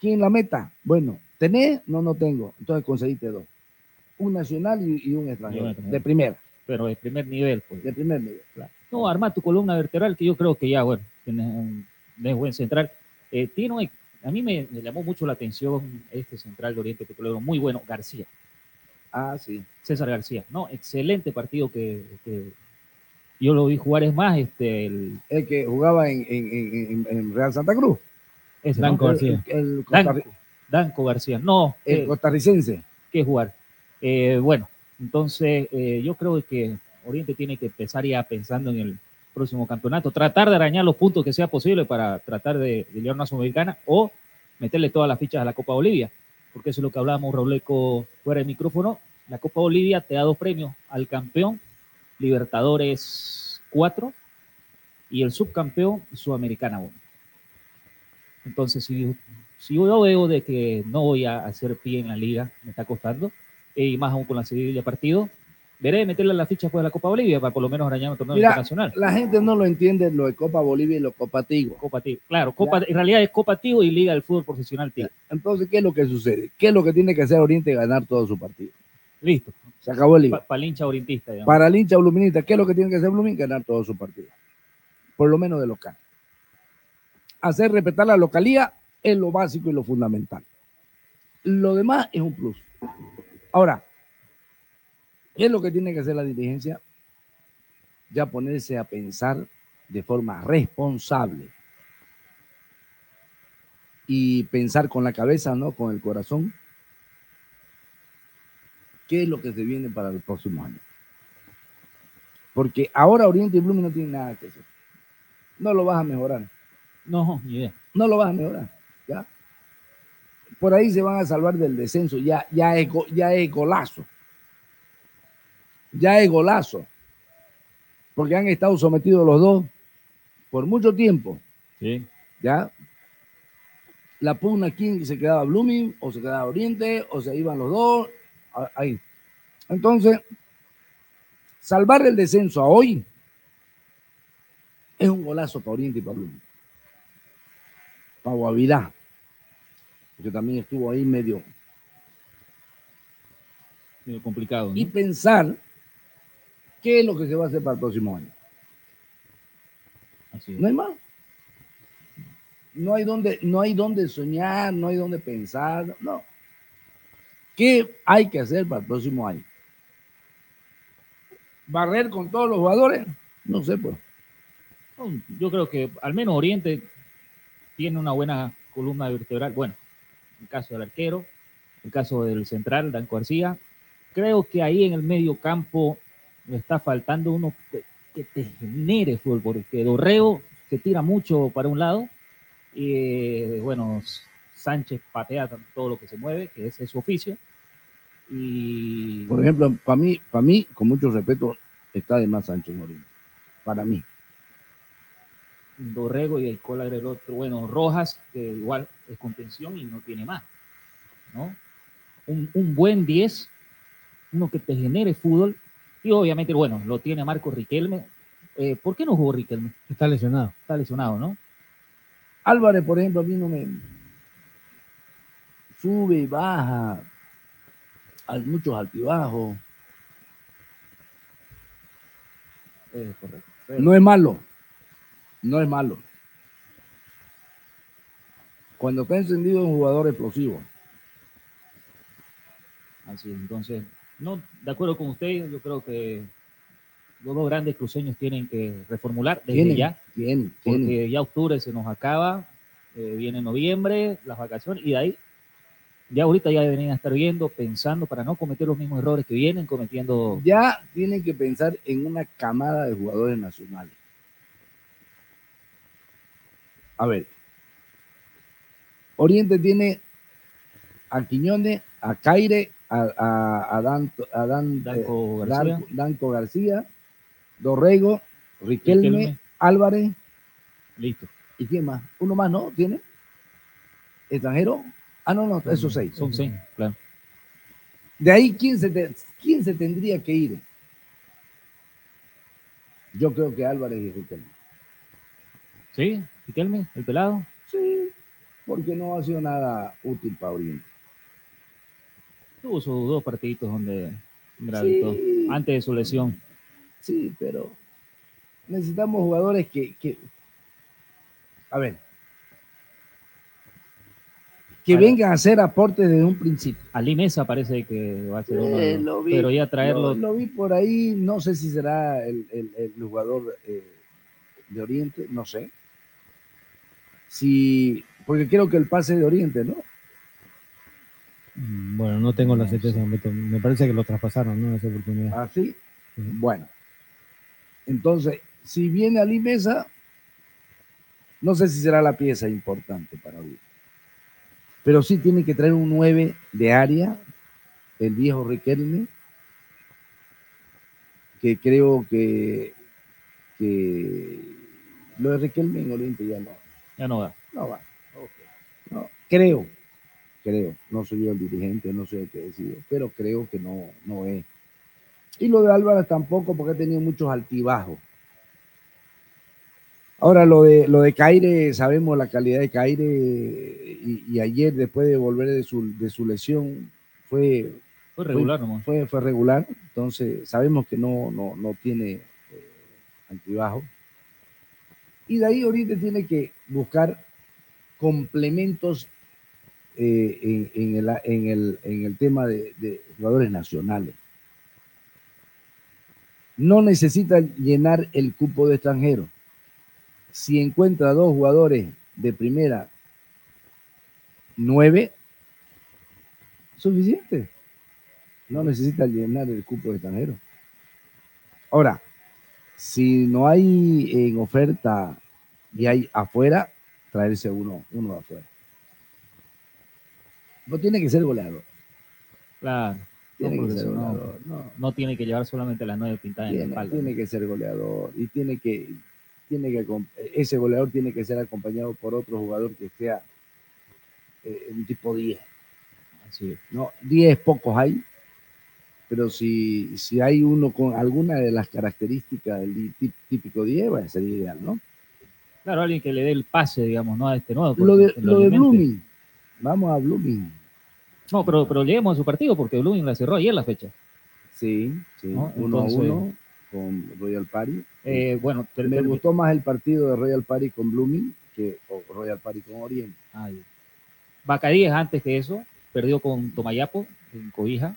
¿Quién la meta? Bueno, ¿tenés? No, no tengo. Entonces conseguiste dos. Un nacional y, y un extranjero. extranjero. De primera. Pero de primer nivel, pues. De primer nivel. No, arma tu columna vertebral, que yo creo que ya, bueno, tienes buen central. Eh, tiene un- a mí me, me llamó mucho la atención este central de Oriente Petrolero, muy bueno, García. Ah, sí. César García. No, excelente partido que, que yo lo vi jugar, es más, este, el, El que jugaba en, en- en- en- en Real Santa Cruz. ese, Danco. García. El- el Danco García. No, El eh, costarricense. que jugar. Eh, bueno, entonces eh, yo creo que Oriente tiene que empezar ya pensando en el próximo campeonato, tratar de arañar los puntos que sea posible para tratar de, de llevar una sudamericana o meterle todas las fichas a la Copa Bolivia, porque eso es lo que hablábamos, Robleco, fuera de micrófono. La Copa Bolivia te da dos premios al campeón, Libertadores 4 y el subcampeón Sudamericana 1. Entonces, si, si yo veo de que no voy a hacer pie en la liga, me está costando, y más aún con la serie de partido, veré de meterle la ficha pues, a la Copa Bolivia para por lo menos arañar un torneo Mira, internacional. la gente no lo entiende lo de Copa Bolivia y lo Copa Tigo. Copa Tigo, claro, Copa, en realidad es Copa Tigo y Liga del Fútbol Profesional Tigo. Entonces, ¿qué es lo que sucede? ¿Qué es lo que tiene que hacer Oriente? Ganar todo su partido. Listo. Se acabó el. Para el hincha orientista. digamos. Para el hincha bluminista, ¿qué es lo que tiene que hacer Blumin? Ganar todo su partido. Por lo menos de local. Hacer respetar la localía es lo básico y lo fundamental. Lo demás es un plus. Ahora, ¿qué es lo que tiene que hacer la dirigencia? Ya ponerse a pensar de forma responsable y pensar con la cabeza, no con el corazón, qué es lo que se viene para el próximo año. Porque ahora Oriente y Blooming no tienen nada que hacer. No lo vas a mejorar. No, ni idea. No lo vas a mejorar. ¿ya? Por ahí se van a salvar del descenso. Ya, ya, es, ya es golazo. Ya es golazo. Porque han estado sometidos los dos por mucho tiempo. Sí. ¿Ya? La pugna, ¿quién se quedaba Blooming? ¿O se quedaba Oriente? ¿O se iban los dos? Ahí. Entonces, salvar el descenso a hoy es un golazo para Oriente y para Blooming. Para Guavirá, que también estuvo ahí medio. Medio complicado. ¿no? Y pensar qué es lo que se va a hacer para el próximo año. No hay más. No hay donde, no hay donde soñar, no hay donde pensar, no. ¿Qué hay que hacer para el próximo año? ¿Barrer con todos los jugadores? No sé, pues. Yo creo que al menos Oriente tiene una buena columna vertebral. Bueno, el caso del arquero, el caso del central, Danco García. Creo que ahí en el medio campo le está faltando uno que, que te genere fútbol, porque Dorrego se tira mucho para un lado y eh, bueno, Sánchez patea todo lo que se mueve, que ese es su oficio. Y Por ejemplo, para mí, para mí, con mucho respeto, está de más Sánchez Morín. Para mí. Dorrego y el cola del otro, bueno, Rojas, que igual es contención y no tiene más, ¿no? Un, un buen 10, uno que te genere fútbol, y obviamente, bueno, lo tiene Marco Riquelme. Eh, ¿Por qué no jugó Riquelme? Está lesionado. Está lesionado, ¿no? Álvarez, por ejemplo, a mí no me sube y baja, hay muchos altibajos. Eh, correcto. No es malo, no es malo. Cuando está encendido es un jugador explosivo. Así es, entonces, no, de acuerdo con usted, yo creo que los dos grandes cruceños tienen que reformular desde Tienen, ya, tienen, porque ya octubre se nos acaba, eh, viene noviembre, las vacaciones, y de ahí, ya ahorita ya deberían estar viendo, pensando para no cometer los mismos errores que vienen cometiendo. Ya tienen que pensar en una camada de jugadores nacionales. A ver, Oriente tiene a Quiñones, a Caire, a, a, a Dan- a Dan- Danco eh, García. Danco- Danco García, Dorrego, Riquelme, Riquelme. Álvarez. Listo. ¿Y quién más? ¿Uno más, no? ¿Tiene? ¿Extranjero? Ah, no, no, esos seis. Son seis, claro. De ahí, ¿quién se, te- quién se tendría que ir? Yo creo que Álvarez y Riquelme. ¿Sí? Riquelme, el pelado. Sí, porque no ha sido nada útil para Oriente. Tuvo sus dos partiditos donde gravitó, Sí. antes de su lesión. Sí, pero necesitamos jugadores que, que- a ver, que vengan a hacer aportes desde un principio. Ali Mesa parece que va a ser uno, Eh, de- lo vi, pero ya traerlo. Lo, lo vi por ahí, no sé si será el, el- el jugador eh, de Oriente, no sé. Si, porque creo que el pase de Oriente, ¿no? Mm, Bueno, no tengo la certeza. Me parece que lo traspasaron, ¿no? Esa oportunidad. Así. Bueno. Entonces, si viene Ali Mesa, no sé si será la pieza importante para Oriente. Pero sí tiene que traer un 9 de área, el viejo Riquelme, que creo que, que lo de Riquelme en Oriente ya no, Ya no va. no va. No, creo, creo, no soy yo el dirigente, no soy el que decide, pero creo que no, no es. Y lo de Álvarez tampoco, porque ha tenido muchos altibajos. Ahora, lo de, lo de Caire, sabemos la calidad de Caire, y, y ayer, después de volver de su, de su lesión, fue, Fue regular. Fue, fue regular, entonces sabemos que no, no, no tiene eh, altibajos. Y de ahí ahorita tiene que buscar complementos eh, en, el, en, el, en el tema de, jugadores nacionales. No necesita llenar el cupo de extranjeros. Si encuentra dos jugadores de primera, nueve, suficiente. No necesita llenar el cupo de extranjeros. Ahora, si no hay en oferta y hay afuera, traerse uno, uno afuera. No tiene que ser goleador. Claro. Tiene No, que ser no, goleador. No, no tiene que llevar solamente las nueve pintadas en la tiene, espalda. tiene que ser goleador y tiene que, tiene que ese goleador tiene que ser acompañado por otro jugador que sea eh, un tipo 10. Así es. No, 10 pocos hay, pero si, si hay uno con alguna de las características del típico 10, va a ser ideal, ¿no? Claro, alguien que le dé el pase, digamos, ¿no? A este nuevo. Lo de, lo de. Blooming, vamos a Blooming. No, pero, pero lleguemos a su partido porque Blooming la cerró ayer la fecha. Sí, sí, ¿no? uno Entonces, a uno. con Royal Party. Eh, bueno, me gustó más el partido de Royal Party con Blooming que o Royal Party con Oriente. Ah. Bacadíes antes que eso, perdió con Tomayapo en Cobija.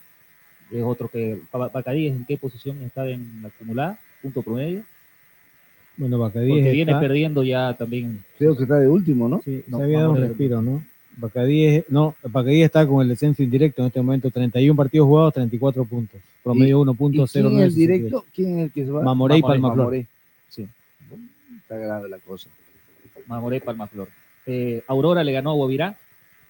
Es otro que. Ba- Bacadíes, ¿en qué posición está en la acumulada? Punto promedio. Bueno, Bacadíes Porque viene está- perdiendo ya también. Creo que está de último, ¿no? Sí, No, se había dado un respiro, ¿no? Bacadíes, no, está con el descenso indirecto en este momento, 31 partidos jugados, 34 puntos, promedio ¿Y 1.09. quién es el directo? ¿Quién es el que se va? Mamoré y Palmaflor. Mamoré. Sí. Está grave la cosa. Mamoré Palmaflor. Eh, Aurora le ganó a Guavirá,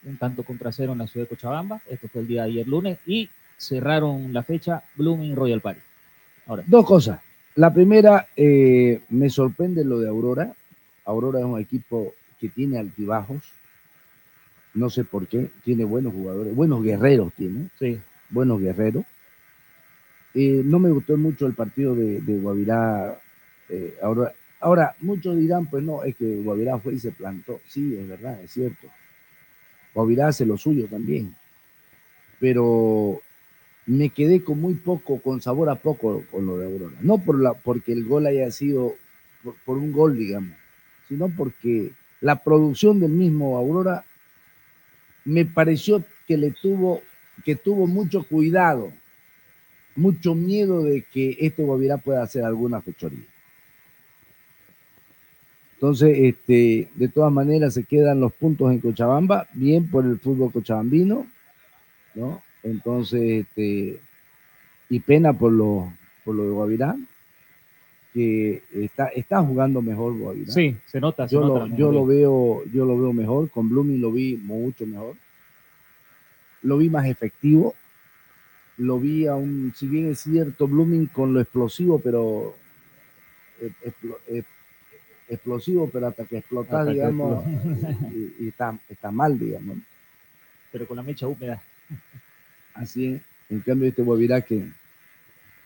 un tanto contra cero en la ciudad de Cochabamba. Esto fue el día de ayer lunes. Y cerraron la fecha Blooming Royal Party. Ahora, Dos cosas. La primera, eh, me sorprende lo de Aurora. Aurora es un equipo que tiene altibajos. No sé por qué. Tiene buenos jugadores, buenos guerreros tiene. Sí. Buenos guerreros. Eh, no me gustó mucho el partido de, de Guavirá. eh, ahora, ahora, muchos dirán, pues no, es que Guavirá fue y se plantó. Sí, es verdad, es cierto. Guavirá hace lo suyo también. Pero me quedé con muy poco, con sabor a poco con lo de Aurora. No por la, porque el gol haya sido por, por un gol, digamos, sino porque la producción del mismo Aurora me pareció que le tuvo, que tuvo mucho cuidado, mucho miedo de que este Guavirá pueda hacer alguna fechoría. Entonces, este, de todas maneras, se quedan los puntos en Cochabamba, bien por el fútbol cochabambino, ¿no? Entonces, este, y pena por lo, por lo de Guavirá, que está, está jugando mejor Guavirá. sí, se nota. se Yo, nota lo, yo lo veo, yo lo veo mejor, con Blooming lo vi mucho mejor. Lo vi más efectivo. Lo vi aún, si bien es cierto, Blooming con lo explosivo, pero eh, eh, explosivo, pero hasta que explotas, digamos, y, y está, está mal, digamos. Pero con la mecha húmeda. Así es. En cambio, este Guavirá que.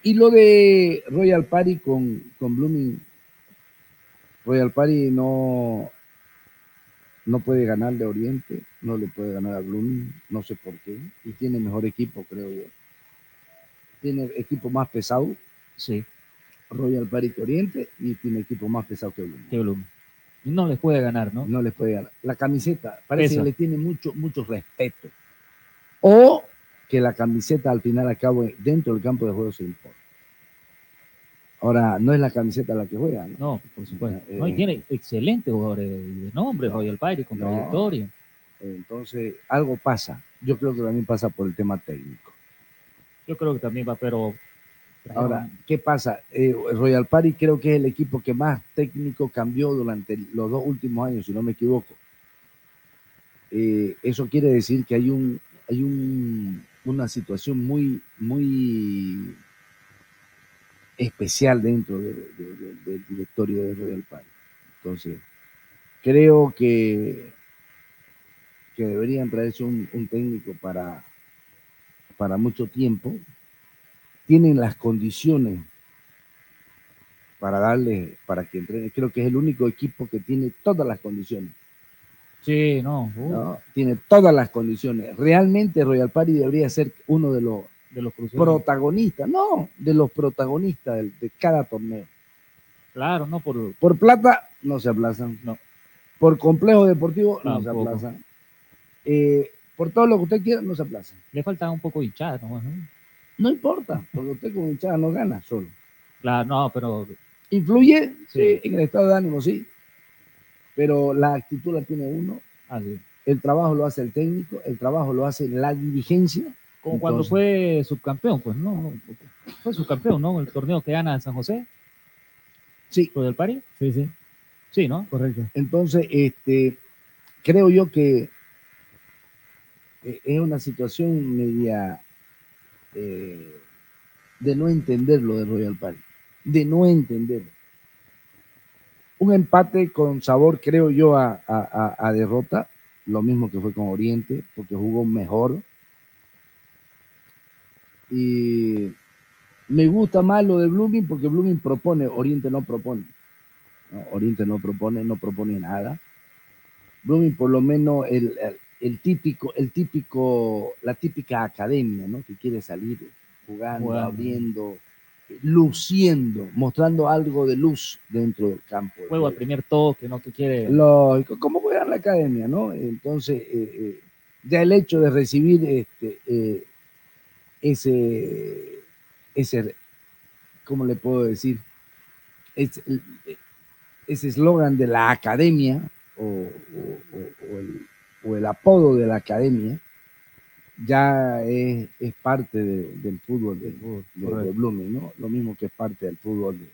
Y lo de Royal Party con, con Blooming. Royal Party no, no puede ganar de Oriente, no le puede ganar a Blooming, no sé por qué. Y tiene mejor equipo, creo yo. Tiene equipo más pesado. Sí. Royal Party que Oriente y tiene equipo más pesado que Blooming. Que Blooming. Y no les puede ganar, ¿no? No les puede ganar. La camiseta parece Esa. que le tiene mucho, mucho respeto. O que la camiseta al final acabo dentro del campo de juego se impone. Ahora, no es la camiseta la que juega, ¿no? No, por supuesto. Eh, No, y tiene excelentes jugadores de nombre, Royal Party, con No. trayectoria. Entonces, algo pasa. Yo creo que también pasa por el tema técnico. Yo creo que también va, pero. Ahora, ¿qué pasa? Eh, Royal Party creo que es el equipo que más técnico cambió durante los dos últimos años, si no me equivoco. Eh, eso quiere decir que hay un hay un, una situación muy muy especial dentro de- de- de- del directorio de Royal Party. Entonces, creo que que deberían traerse un, un técnico para para mucho tiempo tienen las condiciones para darle, para que entrene. Creo que es el único equipo que tiene todas las condiciones. Sí, no. uh, ¿no? Tiene todas las condiciones. Realmente Royal Party debería ser uno de los, de los cruceros. protagonistas, no, de los protagonistas de, cada torneo. Claro, no por. Por plata no se aplazan. No. Por complejo deportivo no se aplazan. Eh, por todo lo que usted quiera no se aplazan. Le falta un poco hinchada, ¿no? No importa, porque usted con hinchada no gana solo. Claro, no, pero. ¿Influye? Sí, Sí. en el estado de ánimo, sí. Pero la actitud la tiene uno, el trabajo lo hace el técnico, el trabajo lo hace la dirigencia. Como cuando fue subcampeón, pues no, fue subcampeón, ¿no? El torneo que gana en San José. Sí. ¿Lo del Pari? Sí, sí. Sí, ¿no? Correcto. Entonces, este, creo yo que eh, es una situación media eh, de no entender lo de Royal Party, de no entender. Un empate con sabor, creo yo, a, a- a- a derrota, lo mismo que fue con Oriente, porque jugó mejor. Y me gusta más lo de Blooming porque Blooming propone, Oriente no propone. ¿no? Oriente no propone, no propone nada. Blooming por lo menos el, el- el típico, el típico, la típica academia, ¿no? Que quiere salir jugando, Jugando. abriendo, luciendo, mostrando algo de luz dentro del campo. Juego al primer toque, ¿no? Que quiere. Lógico, como juega en la academia, ¿no? Entonces, eh, eh, ya el hecho de recibir este, eh, ese, ese, ¿cómo le puedo decir? Es- ese eslogan de la academia o, o- o- o el, o el apodo de la academia ya es, es parte de- del fútbol de, de-. Blooming, ¿no? Lo mismo que es parte del fútbol de,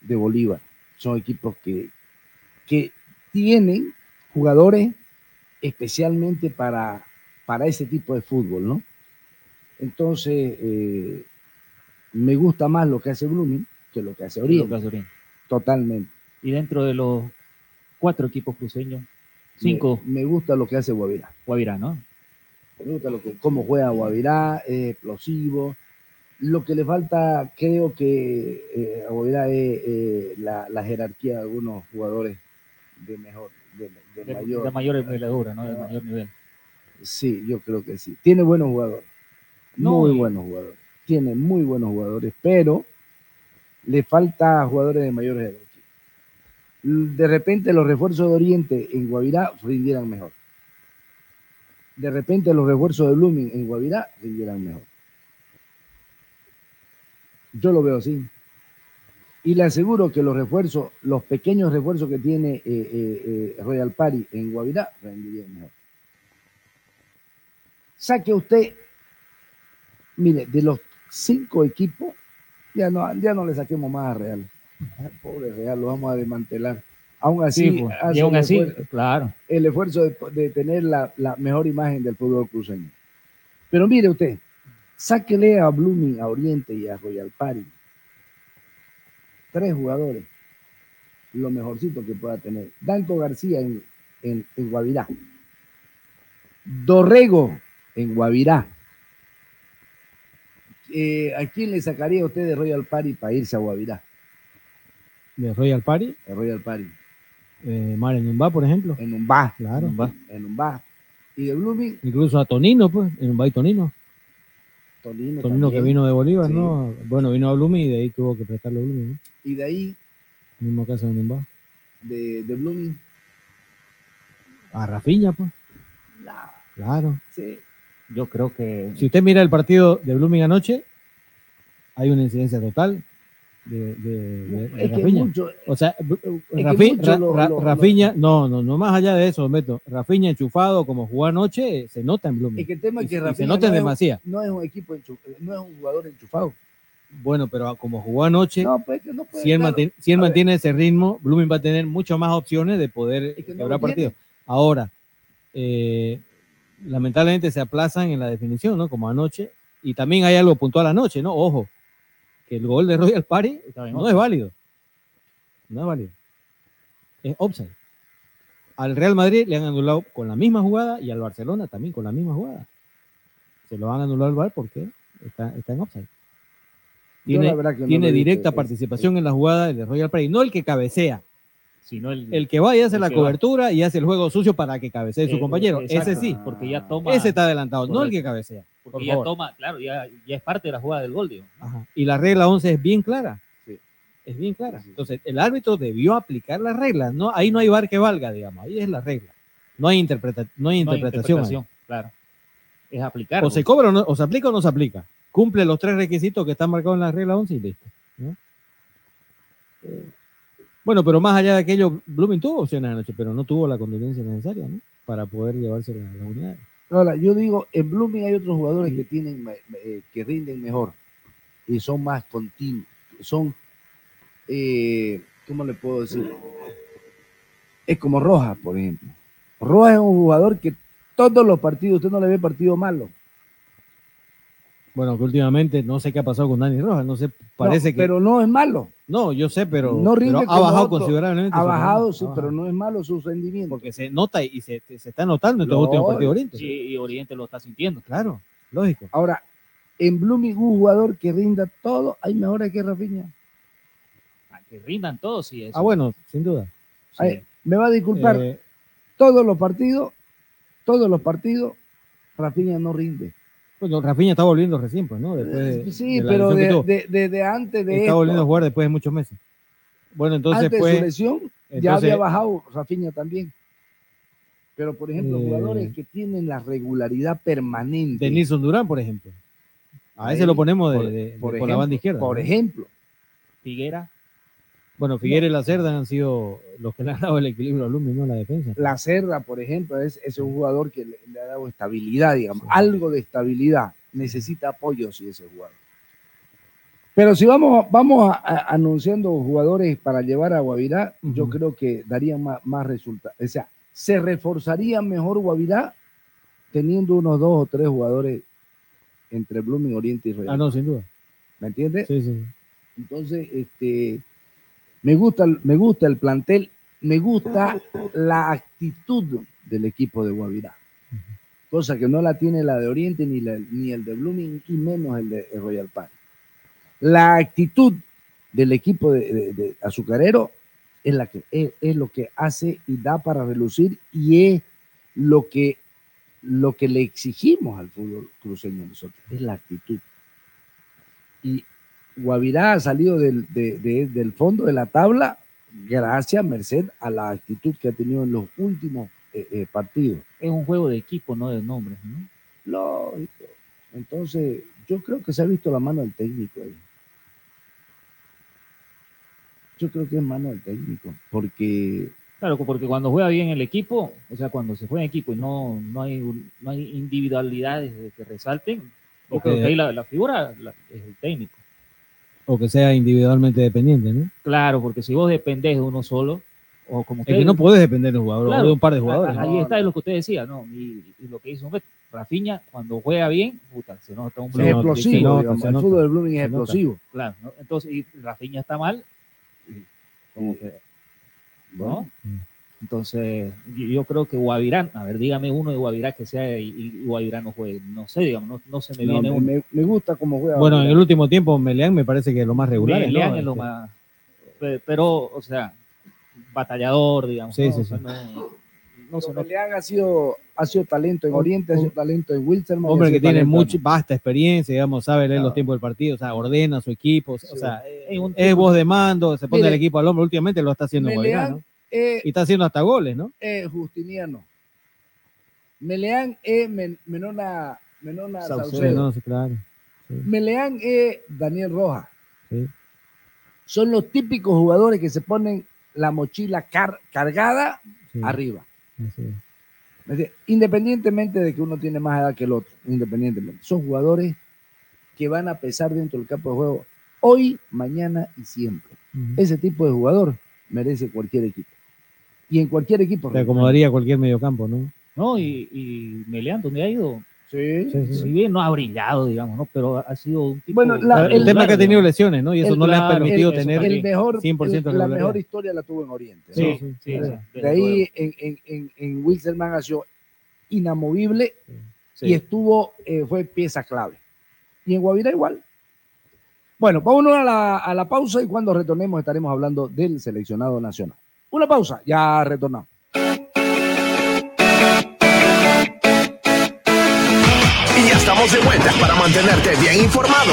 de Bolívar. Son equipos que, que tienen jugadores especialmente para, para ese tipo de fútbol, ¿no? Entonces, eh, me gusta más lo que hace Blooming que lo que hace Oriente. Lo que hace Oriente. Totalmente. Y dentro de los cuatro equipos cruceños, cinco. Me, me gusta lo que hace Guavirá. Guavirá, ¿no? Gusta lo que, cómo juega Guavirá, es explosivo. Lo que le falta, creo que eh, a Guavirá es eh, la, la jerarquía de algunos jugadores de mejor, de, de De, mayor. de mayor envergadura, ¿no? De mayor nivel. Sí, yo creo que sí. Tiene buenos jugadores. No, muy y- buenos jugadores. Tiene muy buenos jugadores, pero le falta jugadores de mayor jerarquía. De repente los refuerzos de Oriente en Guavirá rindieran mejor. De repente los refuerzos de Blooming en Guavirá rindieran mejor. Yo lo veo así. Y le aseguro que los refuerzos, los pequeños refuerzos que tiene eh, eh, eh, Royal Party en Guavirá rendirían mejor. Saque usted, mire, de los cinco equipos, ya no, ya no le saquemos más a Real. Pobre Real, lo vamos a desmantelar. Aún así, Sí, pues, hace y aún el así, esfuerzo- claro. el esfuerzo de, de tener la, la mejor imagen del fútbol cruceño. Pero mire usted, sáquele a Blooming, a Oriente y a Royal Party. Tres jugadores, lo mejorcito que pueda tener. Danco García en, en, en Guavirá. Dorrego en Guavirá. Eh, ¿A quién le sacaría usted de Royal Party para irse a Guavirá? De Royal Party, De Royal Party. Eh, Mar en Umbá, por ejemplo. En Umbá. Claro. En Umbá. Y de Blooming, Incluso a Tonino, pues, en Umbá y Tonino. Tonino. Tonino que vino de Bolívar, Sí. ¿no? Bueno, vino a Blooming y de ahí tuvo que prestarle a Blooming, ¿no? Y de ahí, Mismo caso en Umbá. de, de Blooming, A Rafiña, pues. la- Claro. sí. Yo creo que Si usted mira el partido de Blooming anoche, hay una incidencia total de, de, de- de Es Rafinha. mucho- o sea, Rafi- Ra- lo- Ra- lo- Rafinha, no, no, no más allá de eso, Beto. Rafiña enchufado como jugó anoche, se nota en Blooming. Es que el tema Y- es que se Rafinha nota no es un- demasía. No es un equipo, enchu- no es un jugador enchufado. Bueno, pero como jugó anoche, No, pues no puede, si él, claro. mantiene, si él mantiene ese ritmo, Blooming va a tener mucho más opciones de poder que no partidos. Ahora, eh, lamentablemente se aplazan en la definición, ¿no? Como anoche. Y también hay algo puntual anoche, ¿no? Ojo, que el gol de Royal Party no es válido. No es válido. Es offside. Al Real Madrid le han anulado con la misma jugada y al Barcelona también con la misma jugada. Se lo han anulado al VAR porque está, está en offside. Tiene, no tiene directa es- participación en la jugada de Royal Party, no el que cabecea, si no el, el que va y hace la va. cobertura y hace el juego sucio para que cabecee su Eh, compañero. exacto, Ese sí, porque ya toma ese está adelantado, no el que cabecea. Porque por ya favor. toma, claro, ya, ya es parte de la jugada del gol, digo. Ajá. Y la regla 11 es bien clara. Sí. Es bien clara. Entonces, el árbitro debió aplicar las reglas. No, ahí no hay bar que valga, digamos. Ahí es la regla. No hay, interpreta no hay No hay interpretación. interpretación, claro. Es aplicar. O se cobra o, no, o se aplica o no se aplica. Cumple los tres requisitos que están marcados en la regla 11 y listo. ¿no? Eh, Bueno, pero más allá de aquello, Blooming tuvo opciones anoche, pero no tuvo la contundencia necesaria ¿no? para poder llevarse la, la unidad. Ahora, yo digo, en Blooming hay otros jugadores que tienen, eh, que rinden mejor y son más continuos, son, eh, ¿cómo le puedo decir? Es como Rojas, por ejemplo. Rojas es un jugador que todos los partidos, usted no le ve partido malo. Bueno, que últimamente no sé qué ha pasado con Dani Rojas, no sé, parece No, que... Pero no es malo. No, yo sé, pero, no rinde pero ha bajado otro. considerablemente. Ha bajado, sí, ha pero no es malo su rendimiento. Porque se nota y se, se está notando en estos No, últimos partidos de Oriente. Sí, y Oriente lo está sintiendo. Claro, lógico. Ahora, en Blooming un jugador que rinda todo, hay mejores que Rafinha. Ah, Que rindan todos, sí. Eso. Ah, bueno, sin duda. Ay, me va a disculpar, Eh, todos los partidos, todos los partidos, Rafinha no rinde. Bueno, Rafinha está volviendo recién, pues, ¿no? Después de- Sí, de pero que de, de- desde antes de Está esto, volviendo a jugar después de muchos meses. Bueno, entonces antes pues, de su lesión, ya entonces- había bajado Rafinha también. Pero, por ejemplo, Eh, jugadores que tienen la regularidad permanente. de Nilson Durán, por ejemplo. A ese lo ponemos de, por- de- de- por por, la ejemplo, banda izquierda. por ¿no? ejemplo. Figuera. Bueno, Figueres y La Cerda han sido los que le han dado el equilibrio al Lumi, ¿no? La defensa. La Cerda, por ejemplo, es, es un jugador que le, le ha dado estabilidad, digamos, algo de estabilidad. Necesita apoyo si ese jugador. Pero si vamos, vamos a- a- anunciando jugadores para llevar a Guavirá, yo creo que darían más, más resultados. O sea, se reforzaría mejor Guavirá teniendo unos dos o tres jugadores entre Blooming, Oriente y Royal. Ah, no, sin duda. ¿Me entiendes? Sí, sí. Entonces, este, me gusta, me gusta el plantel, me gusta la actitud del equipo de Guavirá. Cosa que no la tiene la de Oriente ni, la- ni el de Blooming y menos el de Royal Park. La actitud del equipo de azucarero es, la que, es, es lo que hace y da para relucir y es lo que, lo que le exigimos al fútbol cruceño nosotros, es la actitud. Y Guavirá ha salido del, de- de- del fondo de la tabla gracias, merced a la actitud que ha tenido en los últimos eh, eh, partidos. Es un juego de equipo, no de nombres. ¿no? Lógico. Entonces, yo creo que se ha visto la mano del técnico ahí. Yo creo que es mano del técnico, porque Claro, porque cuando juega bien el equipo, o sea, cuando se juega en equipo y no, no, hay, un- no hay individualidades de que resalten, yo creo que ahí la, la figura la- es el técnico. O que sea individualmente dependiente, ¿no? Claro, porque si vos dependés de uno solo, o como Es que no podés depender de un jugador, Claro, de un par de jugadores. Ahí está es lo que usted decía, ¿no? Y, y lo que hizo Rafinha, cuando juega bien, puta, se nota un es bloque, explosivo. se nota, digamos, se el fútbol del Blooming es explosivo. Claro, ¿no? entonces, y Rafinha está mal, y como que, ¿no? Entonces, yo, creo que Guavirán, a ver, dígame uno de Guavirá que sea y, y Guavirá no juegue, no sé, digamos, no, no se me No, viene me, uno. me- me gusta cómo juega. Bueno, en Guavirá. el último tiempo Meleán me parece que es lo más regular. ¿no? Leán es lo Este, más, pe- pero, o sea, batallador, digamos. Sí, ¿no? sí, O sea, sí. no- no nota. Meleán ha sido, ha sido talento en Oriente, ha sido talento en Wilson. Hombre que tiene mucha, vasta experiencia, digamos, sabe leer los tiempos del partido, o sea, ordena a su equipo, o sea, Es un es voz de mando, se pone Mire, el equipo al hombro, últimamente lo está haciendo Guavirá, Meleán ¿no? Es Y está haciendo hasta goles, ¿no? eh, Justiniano. Meleán es Men- Menona, Menona Saucedo, Saucedo. no, sí, claro. Meleán es Daniel Rojas. Sí. Son los típicos jugadores que se ponen la mochila car- cargada arriba. Independientemente de que uno tiene más edad que el otro, independientemente. Son jugadores que van a pesar dentro del campo de juego hoy, mañana y siempre. Ese tipo de jugador merece cualquier equipo. Y en cualquier equipo. Te acomodaría cualquier mediocampo, ¿no? No, y, y Meleán, ¿dónde ha ido? Sí, Sí, sí. Si bien no ha brillado, digamos, ¿no? Pero ha sido un tipo. Bueno, la- el, tema es que ha tenido lesiones, ¿no? Y eso el- no le ha permitido el- tener el mejor, 100% el- la mejor historia la tuvo en Oriente. Sí, ¿no? sí, sí, de, sí, de desde ahí en, en, en, en ha sido inamovible Sí. y estuvo, eh, fue pieza clave. Y en Guavirá igual. Bueno, vámonos a la, a la pausa y cuando retornemos estaremos hablando del seleccionado nacional. Una pausa, ya retornamos. Y ya estamos de vuelta para mantenerte bien informado.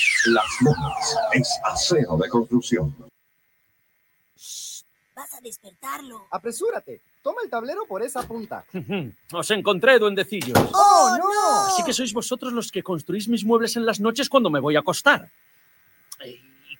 Las Lomas es acero de construcción. Vas a despertarlo. Apresúrate. Toma el tablero por esa punta. Os encontré, duendecillos. ¡Oh, no! Así que sois vosotros los que construís mis muebles en las noches cuando me voy a acostar.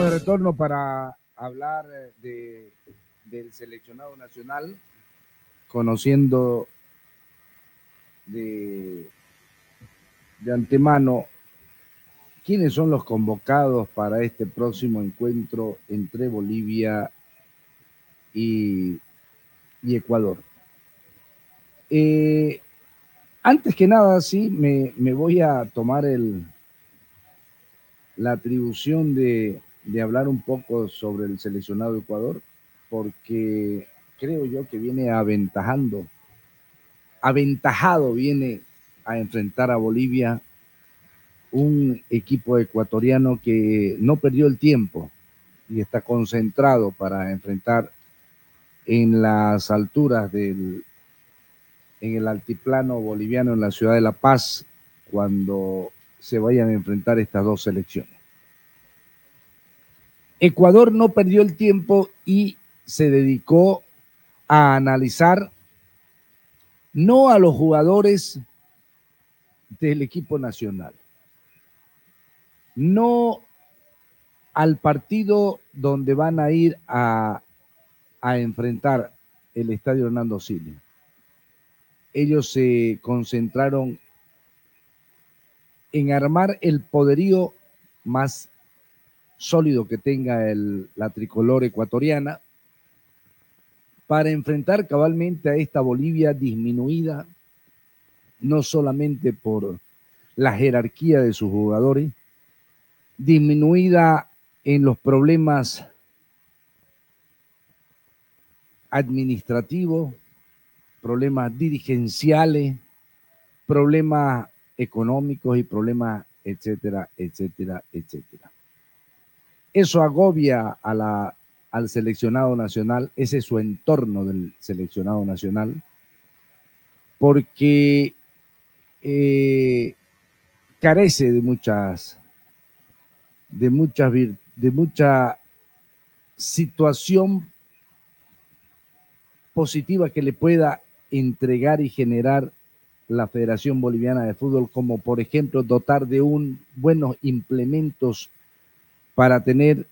De retorno para hablar eh, de, del seleccionado nacional, conociendo de, de antemano quiénes son los convocados para este próximo encuentro entre Bolivia y, y Ecuador. Eh, antes que nada, sí, me, me voy a tomar el, la atribución de, de hablar un poco sobre el seleccionado Ecuador, porque creo yo que viene aventajando, aventajado viene a enfrentar a Bolivia un equipo ecuatoriano que no perdió el tiempo y está concentrado para enfrentar en las alturas del, en el altiplano boliviano en la ciudad de La Paz, cuando se vayan a enfrentar estas dos selecciones. Ecuador no perdió el tiempo y se dedicó a analizar no a los jugadores del equipo nacional, no al partido donde van a ir a, enfrentar el estadio Hernando Siles. Ellos se concentraron en armar el poderío más sólido que tenga el, la tricolor ecuatoriana para enfrentar cabalmente a esta Bolivia disminuida, no solamente por la jerarquía de sus jugadores, disminuida en los problemas administrativos, problemas dirigenciales, problemas económicos y problemas, etcétera, etcétera, etcétera. Eso agobia a la, al seleccionado nacional, ese es su entorno del seleccionado nacional, porque eh, carece de muchas, de muchas, de mucha situación positiva que le pueda entregar y generar la Federación Boliviana de Fútbol, como por ejemplo dotar de un buenos implementos para tener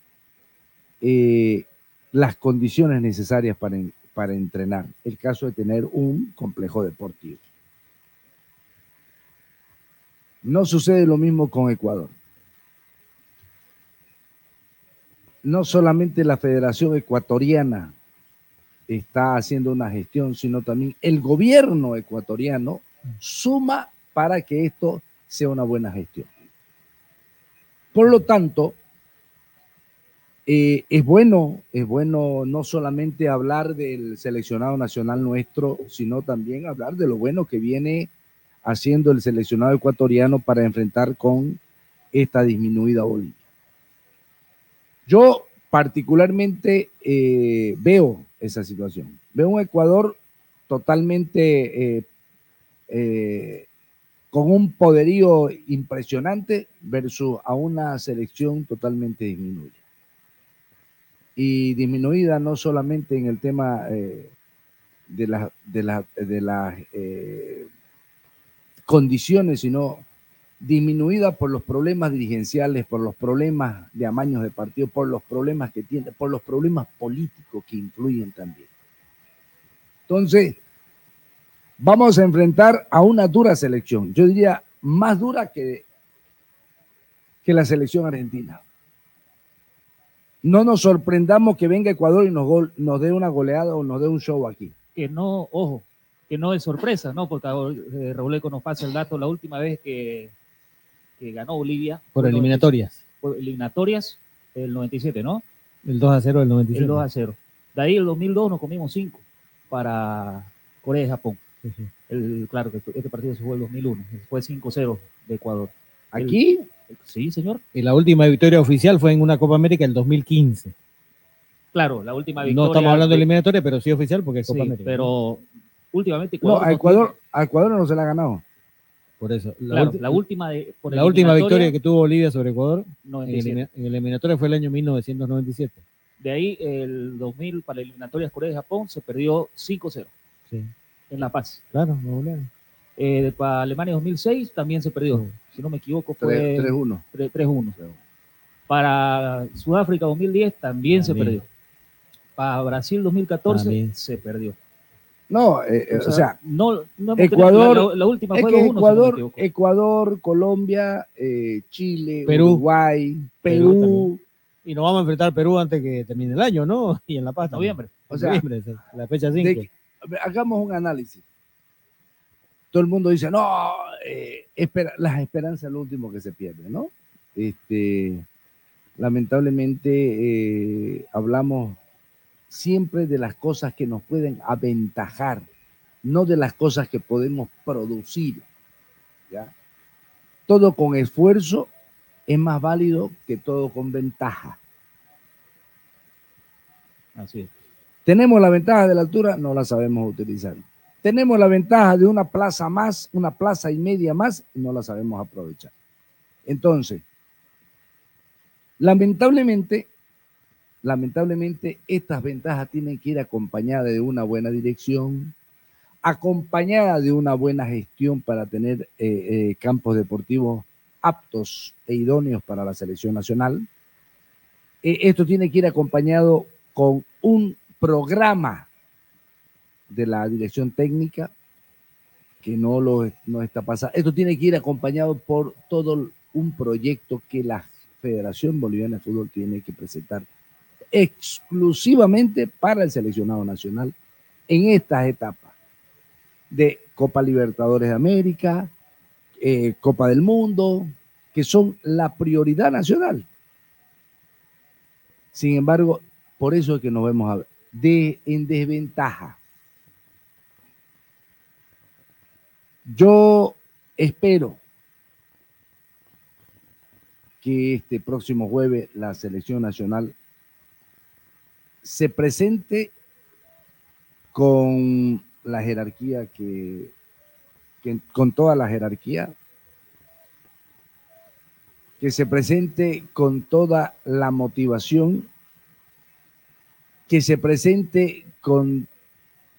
eh, las condiciones necesarias para, para entrenar. El caso de tener un complejo deportivo. No sucede lo mismo con Ecuador. No solamente la Federación Ecuatoriana está haciendo una gestión, sino también el gobierno ecuatoriano suma para que esto sea una buena gestión. Por lo tanto, eh, es bueno, es bueno no solamente hablar del seleccionado nacional nuestro, sino también hablar de lo bueno que viene haciendo el seleccionado ecuatoriano para enfrentar con esta disminuida Bolivia. Yo particularmente eh, veo esa situación. Veo un Ecuador totalmente eh, con un poderío impresionante versus a una selección totalmente disminuida. Y disminuida no solamente en el tema eh, de las de la, de las condiciones, sino disminuida por los problemas dirigenciales, por los problemas de amaños de partido, por los problemas que tiene, por los problemas políticos que influyen también. Entonces, vamos a enfrentar a una dura selección, yo diría más dura que, que la selección argentina. No nos sorprendamos que venga Ecuador y nos, nos dé una goleada o nos dé un show aquí. Que no, ojo, que no es sorpresa, ¿no? Porque eh, Raúl nos pasa el dato, la última vez que que ganó Bolivia. Por eliminatorias. Por eliminatorias, el 97, ¿no? El 2 a 0 del 97. El 2 a 0. De ahí el 2002 nos comimos 5 para Corea y Japón. El, claro que este partido se jugó el 2001, fue 5-0 de Ecuador. ¿Aquí? Sí, señor. Y la última victoria oficial fue en una Copa América el 2015. Claro, la última victoria. No estamos hablando de eliminatoria, pero sí oficial porque es Copa América. Pero últimamente Ecuador. No, a Ecuador, a Ecuador no se la ha ganado. Por eso. La, la última, de, la última victoria que tuvo Bolivia sobre Ecuador en, el, en eliminatoria fue el año 1997. De ahí, el 2000 para eliminatorias Corea y Japón se perdió 5-0 sí. en La Paz. Claro, no eh, Para Alemania 2006 también se perdió. Si no me equivoco, fue 3-1. 3-1. Para Sudáfrica 2010 también, se perdió. Para Brasil 2014 También. se perdió. No, eh, eh, o sea, no, no hemos Ecuador, la, la última es fue que 2-1, si no me Ecuador. Ecuador, Colombia, eh, Chile, Perú. Uruguay, Perú Perú. Y nos vamos a enfrentar a Perú antes que termine el año, ¿no? Y en La Paz. Noviembre. O sea, Noviembre, la fecha de 5. que- hagamos un análisis. Todo el mundo dice, no, eh, espera, las esperanzas es lo último que se pierde, ¿no? Este, lamentablemente eh, hablamos siempre de las cosas que nos pueden aventajar, no de las cosas que podemos producir. ¿ya? Todo con esfuerzo es más válido que todo con ventaja. Así es. Tenemos la ventaja de la altura, no la sabemos utilizar. Tenemos la ventaja de una plaza más, una plaza y media más, y no la sabemos aprovechar. Entonces, lamentablemente, lamentablemente, estas ventajas tienen que ir acompañadas de una buena dirección, acompañada de una buena gestión para tener eh, eh, campos deportivos aptos e idóneos para la selección nacional. Eh, esto tiene que ir acompañado con un programa de la dirección técnica que no lo no está pasando. Esto tiene que ir acompañado por todo un proyecto que la Federación Boliviana de Fútbol tiene que presentar exclusivamente para el seleccionado nacional en estas etapas de Copa Libertadores de América, eh, Copa del Mundo, que son la prioridad nacional. Sin embargo, por eso es que nos vemos en desventaja. Yo espero que este próximo jueves la selección nacional se presente con la jerarquía que, con toda la jerarquía, que se presente con toda la motivación, que se presente con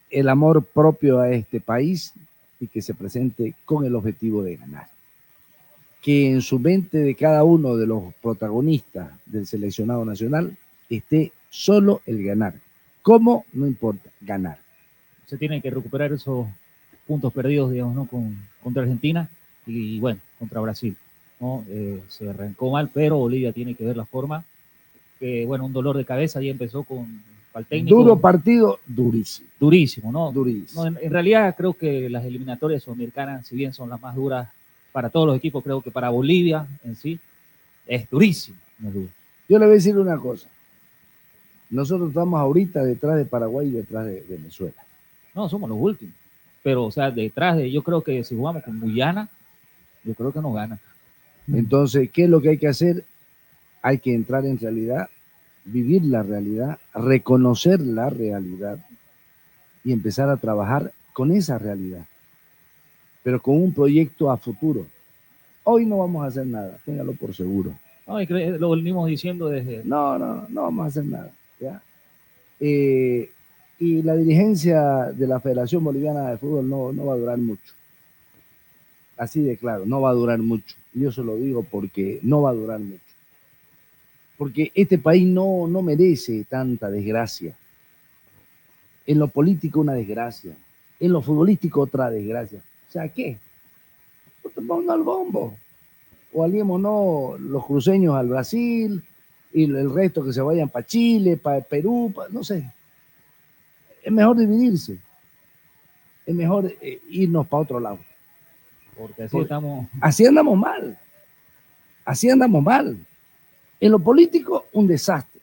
el amor propio a este país y que se presente con el objetivo de ganar. Que en su mente de cada uno de los protagonistas del seleccionado nacional esté solo el ganar. ¿Cómo? No importa, ganar. Se tienen que recuperar esos puntos perdidos, digamos, ¿no? Con, contra Argentina y, bueno, contra Brasil. ¿no? Eh, se arrancó mal, pero Bolivia tiene que ver la forma. Que, bueno, un dolor de cabeza ya empezó con técnico. Duro partido, durísimo. Durísimo, ¿no? Durísimo. No, en, en realidad creo que las eliminatorias sudamericanas, si bien son las más duras para todos los equipos, creo que para Bolivia en sí es durísimo. no duro. Yo le voy a decir una cosa. Nosotros estamos ahorita detrás de Paraguay y detrás de Venezuela. No, somos los últimos. Pero, o sea, detrás de, yo creo que si jugamos con Guyana, yo creo que nos gana. Entonces, ¿qué es lo que hay que hacer? Hay que entrar en realidad, vivir la realidad, reconocer la realidad y empezar a trabajar con esa realidad, pero con un proyecto a futuro. Hoy no vamos a hacer nada, téngalo por seguro. No, lo venimos diciendo desde. No, no, no vamos a hacer nada. ¿ya? Eh, y la dirigencia de la Federación Boliviana de Fútbol no, no va a durar mucho. Así de claro, no va a durar mucho. Yo se lo digo porque no va a durar mucho. Porque este país no, no merece tanta desgracia. En lo político una desgracia. En lo futbolístico otra desgracia. O sea, ¿qué? Pues Pongámonos al bombo. O aliémonos los cruceños al Brasil y el resto que se vayan para Chile, para Perú, pa- no sé. Es mejor dividirse. Es mejor eh, irnos para otro lado. Porque así estamos. Así andamos mal. Así andamos mal. En lo político, un desastre.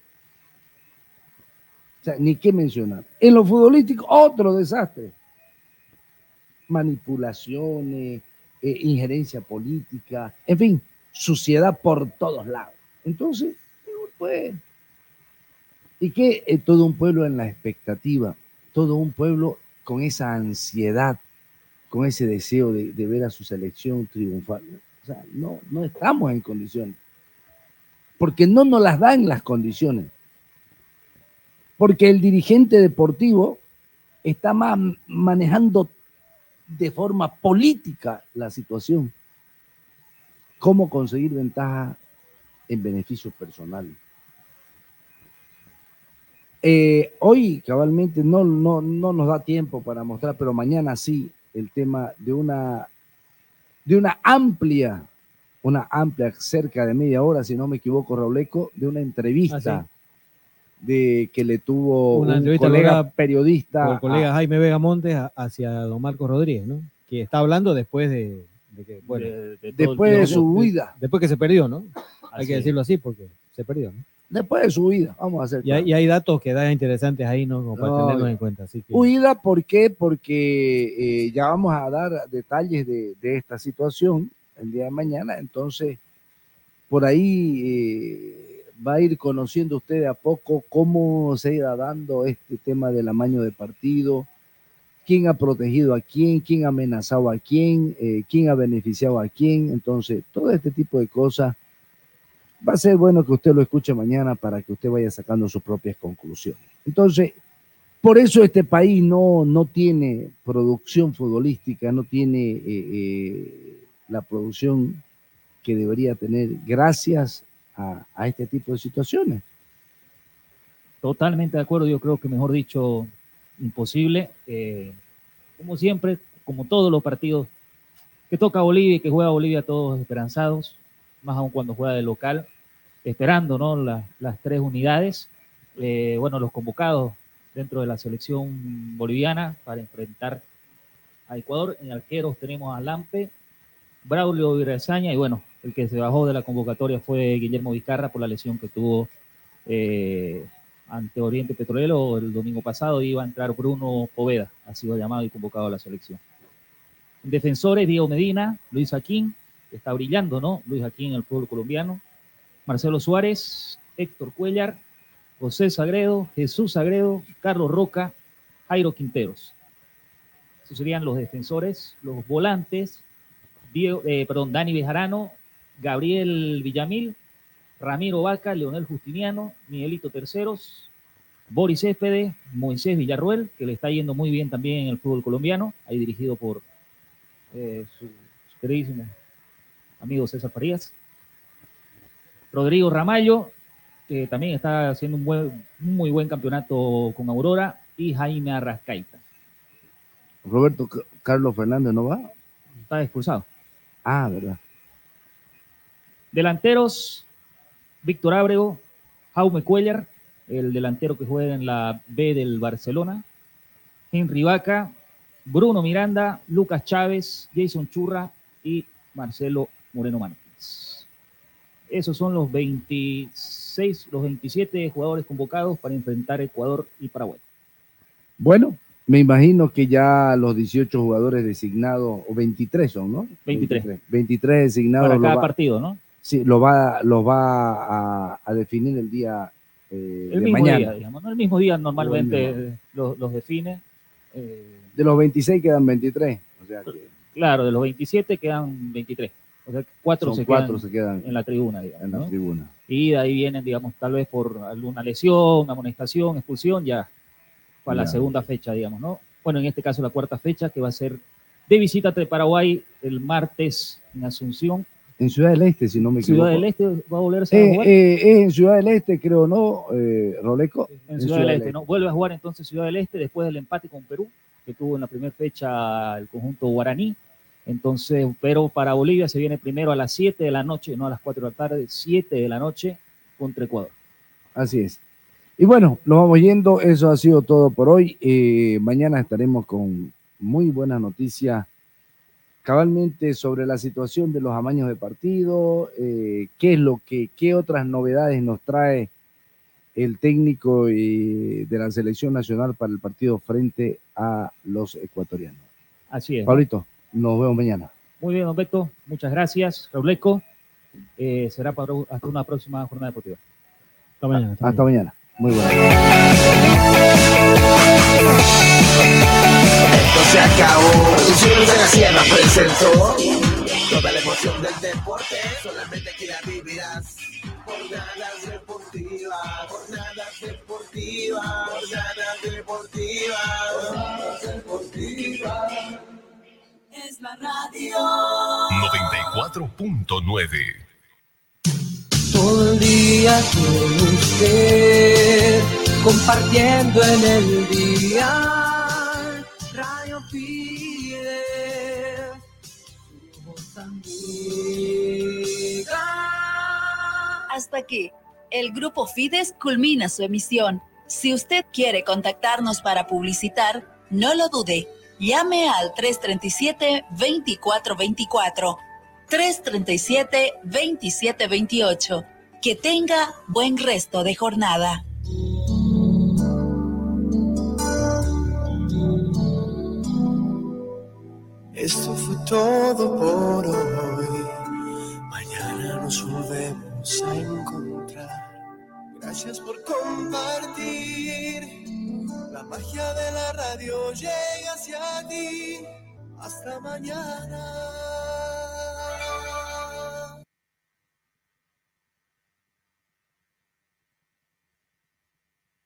O sea, ni qué mencionar. En lo futbolístico, otro desastre. Manipulaciones, eh, injerencia política, en fin, suciedad por todos lados. Entonces, pues, ¿y qué? Eh, todo un pueblo en la expectativa, todo un pueblo con esa ansiedad, con ese deseo de, de ver a su selección triunfar. O sea, no, no estamos en condiciones. Porque no nos las dan las condiciones. Porque el dirigente deportivo está más manejando de forma política la situación. Cómo conseguir ventaja en beneficio personal. Eh, hoy, cabalmente, no, no, no nos da tiempo para mostrar, pero mañana sí, el tema de una, de una amplia, una amplia, cerca de media hora, si no me equivoco, Rauleco, de una entrevista Ah, de que le tuvo Una un entrevista colega periodista. el colega a- Jaime Vega Montes a- hacia don Marco Rodríguez, ¿no? Que está hablando después de, de que, bueno, Después de su huida. Después que se perdió, ¿no? Hay Así que es. decirlo así porque se perdió, ¿no? Después de su huida, vamos a hacer. Y hay, y hay datos que dan interesantes ahí, ¿no? Como para No, tenerlos en cuenta. Así que, Huida, ¿por qué? Porque eh, ya vamos a dar detalles de, de esta situación el día de mañana. Entonces, por ahí eh, va a ir conociendo usted a poco cómo se irá dando este tema del amaño de partido, quién ha protegido a quién, quién ha amenazado a quién, eh, quién ha beneficiado a quién. Entonces, todo este tipo de cosas va a ser bueno que usted lo escuche mañana para que usted vaya sacando sus propias conclusiones. Entonces, por eso este país no, no tiene producción futbolística, no tiene eh, eh, la producción que debería tener gracias a, este tipo de situaciones. Totalmente de acuerdo, yo creo que mejor dicho, imposible. Eh, como siempre, como todos los partidos que toca Bolivia y que juega Bolivia, todos esperanzados, más aún cuando juega de local, esperando ¿no? La- las tres unidades. Eh, bueno, los convocados dentro de la selección boliviana para enfrentar a Ecuador. En arqueros tenemos a Lampe, Braulio Virazaña y bueno, el que se bajó de la convocatoria fue Guillermo Vizcarra por la lesión que tuvo eh, ante Oriente Petrolero el domingo pasado. Iba a entrar Bruno Poveda, ha sido llamado y convocado a la selección. En defensores, Diego Medina, Luis Aquín, está brillando, ¿no? Luis Aquín en el fútbol colombiano. Marcelo Suárez, Héctor Cuellar, José Sagredo, Jesús Sagredo, Carlos Roca, Jairo Quinteros. Esos serían los defensores, los volantes, Diego, eh, perdón, Dani Bejarano, Gabriel Villamil, Ramiro Vaca, Leonel Justiniano, Miguelito Terceros, Boris Céspedes, Moisés Villarruel, que le está yendo muy bien también en el fútbol colombiano, ahí dirigido por eh, su, su queridísimo amigo César Farías. Rodrigo Ramallo, que también está haciendo un, buen, un muy buen campeonato con Aurora, y Jaime Arrascaita. Roberto Carlos Fernández no va. Está expulsado. Ah, verdad. Delanteros, Víctor Ábrego, Jaume Cuellar, el delantero que juega en la B del Barcelona, Henry Vaca, Bruno Miranda, Lucas Chávez, Jason Churra y Marcelo Moreno Márquez. Esos son los 26, los 27 jugadores convocados para enfrentar Ecuador y Paraguay. Bueno, me imagino que ya los 18 jugadores designados, o 23 son, ¿no? 23. 23 designados. Para cada va- partido, ¿no? Sí, lo va, lo va a, a definir el día eh, El de mismo mañana. día, digamos, ¿no? El mismo día normalmente los, los define. eh, De los 26 quedan 23. O sea que Claro, de los 27 quedan 23. O sea, cuatro, se, cuatro quedan se quedan en la tribuna, digamos. en la ¿no? tribuna. Y de ahí vienen, digamos, tal vez por alguna lesión, amonestación, expulsión, ya para la Ya. segunda fecha, digamos, ¿no? Bueno, en este caso la cuarta fecha, que va a ser de visita ante Paraguay el martes en Asunción. En Ciudad del Este, si no me equivoco. Ciudad del Este va a volverse a Eh, jugar. eh, es en Ciudad del Este, creo, ¿no? Eh, Roleco. en Ciudad del Este, ¿no? Vuelve a jugar entonces Ciudad del Este después del empate con Perú, que tuvo en la primera fecha el conjunto guaraní. Entonces, pero para Bolivia se viene primero a las 7 de la noche, no a las 4 de la tarde, 7 de la noche contra Ecuador. Así es. Y bueno, nos vamos yendo. Eso ha sido todo por hoy. Eh, mañana estaremos con muy buenas noticias cabalmente sobre la situación de los amaños de partido, eh, qué es lo que, qué otras novedades nos trae el técnico eh, de la selección nacional para el partido frente a los ecuatorianos. Así es. Pablito, nos vemos mañana. Muy bien, don Beto, muchas gracias. Rauleco, eh, será para hasta una próxima jornada deportiva. Hasta mañana. Hasta mañana. Muy bueno. Esto se acabó. Producciones de la Sierra presentó toda la emoción del deporte. Solamente aquí la vivirás. Jornadas deportivas, jornadas deportivas, jornadas deportivas, jornadas deportivas. Es la radio. 94.9. Compartiendo en el día. Hasta aquí, el grupo Fides culmina su emisión. Si usted quiere contactarnos para publicitar, no lo dude. Llame al 337-2424. 337-2728. Que tenga buen resto de jornada. Esto fue todo por hoy. Mañana nos volvemos a encontrar. Gracias por compartir. La magia de la radio llega hacia ti. Hasta mañana.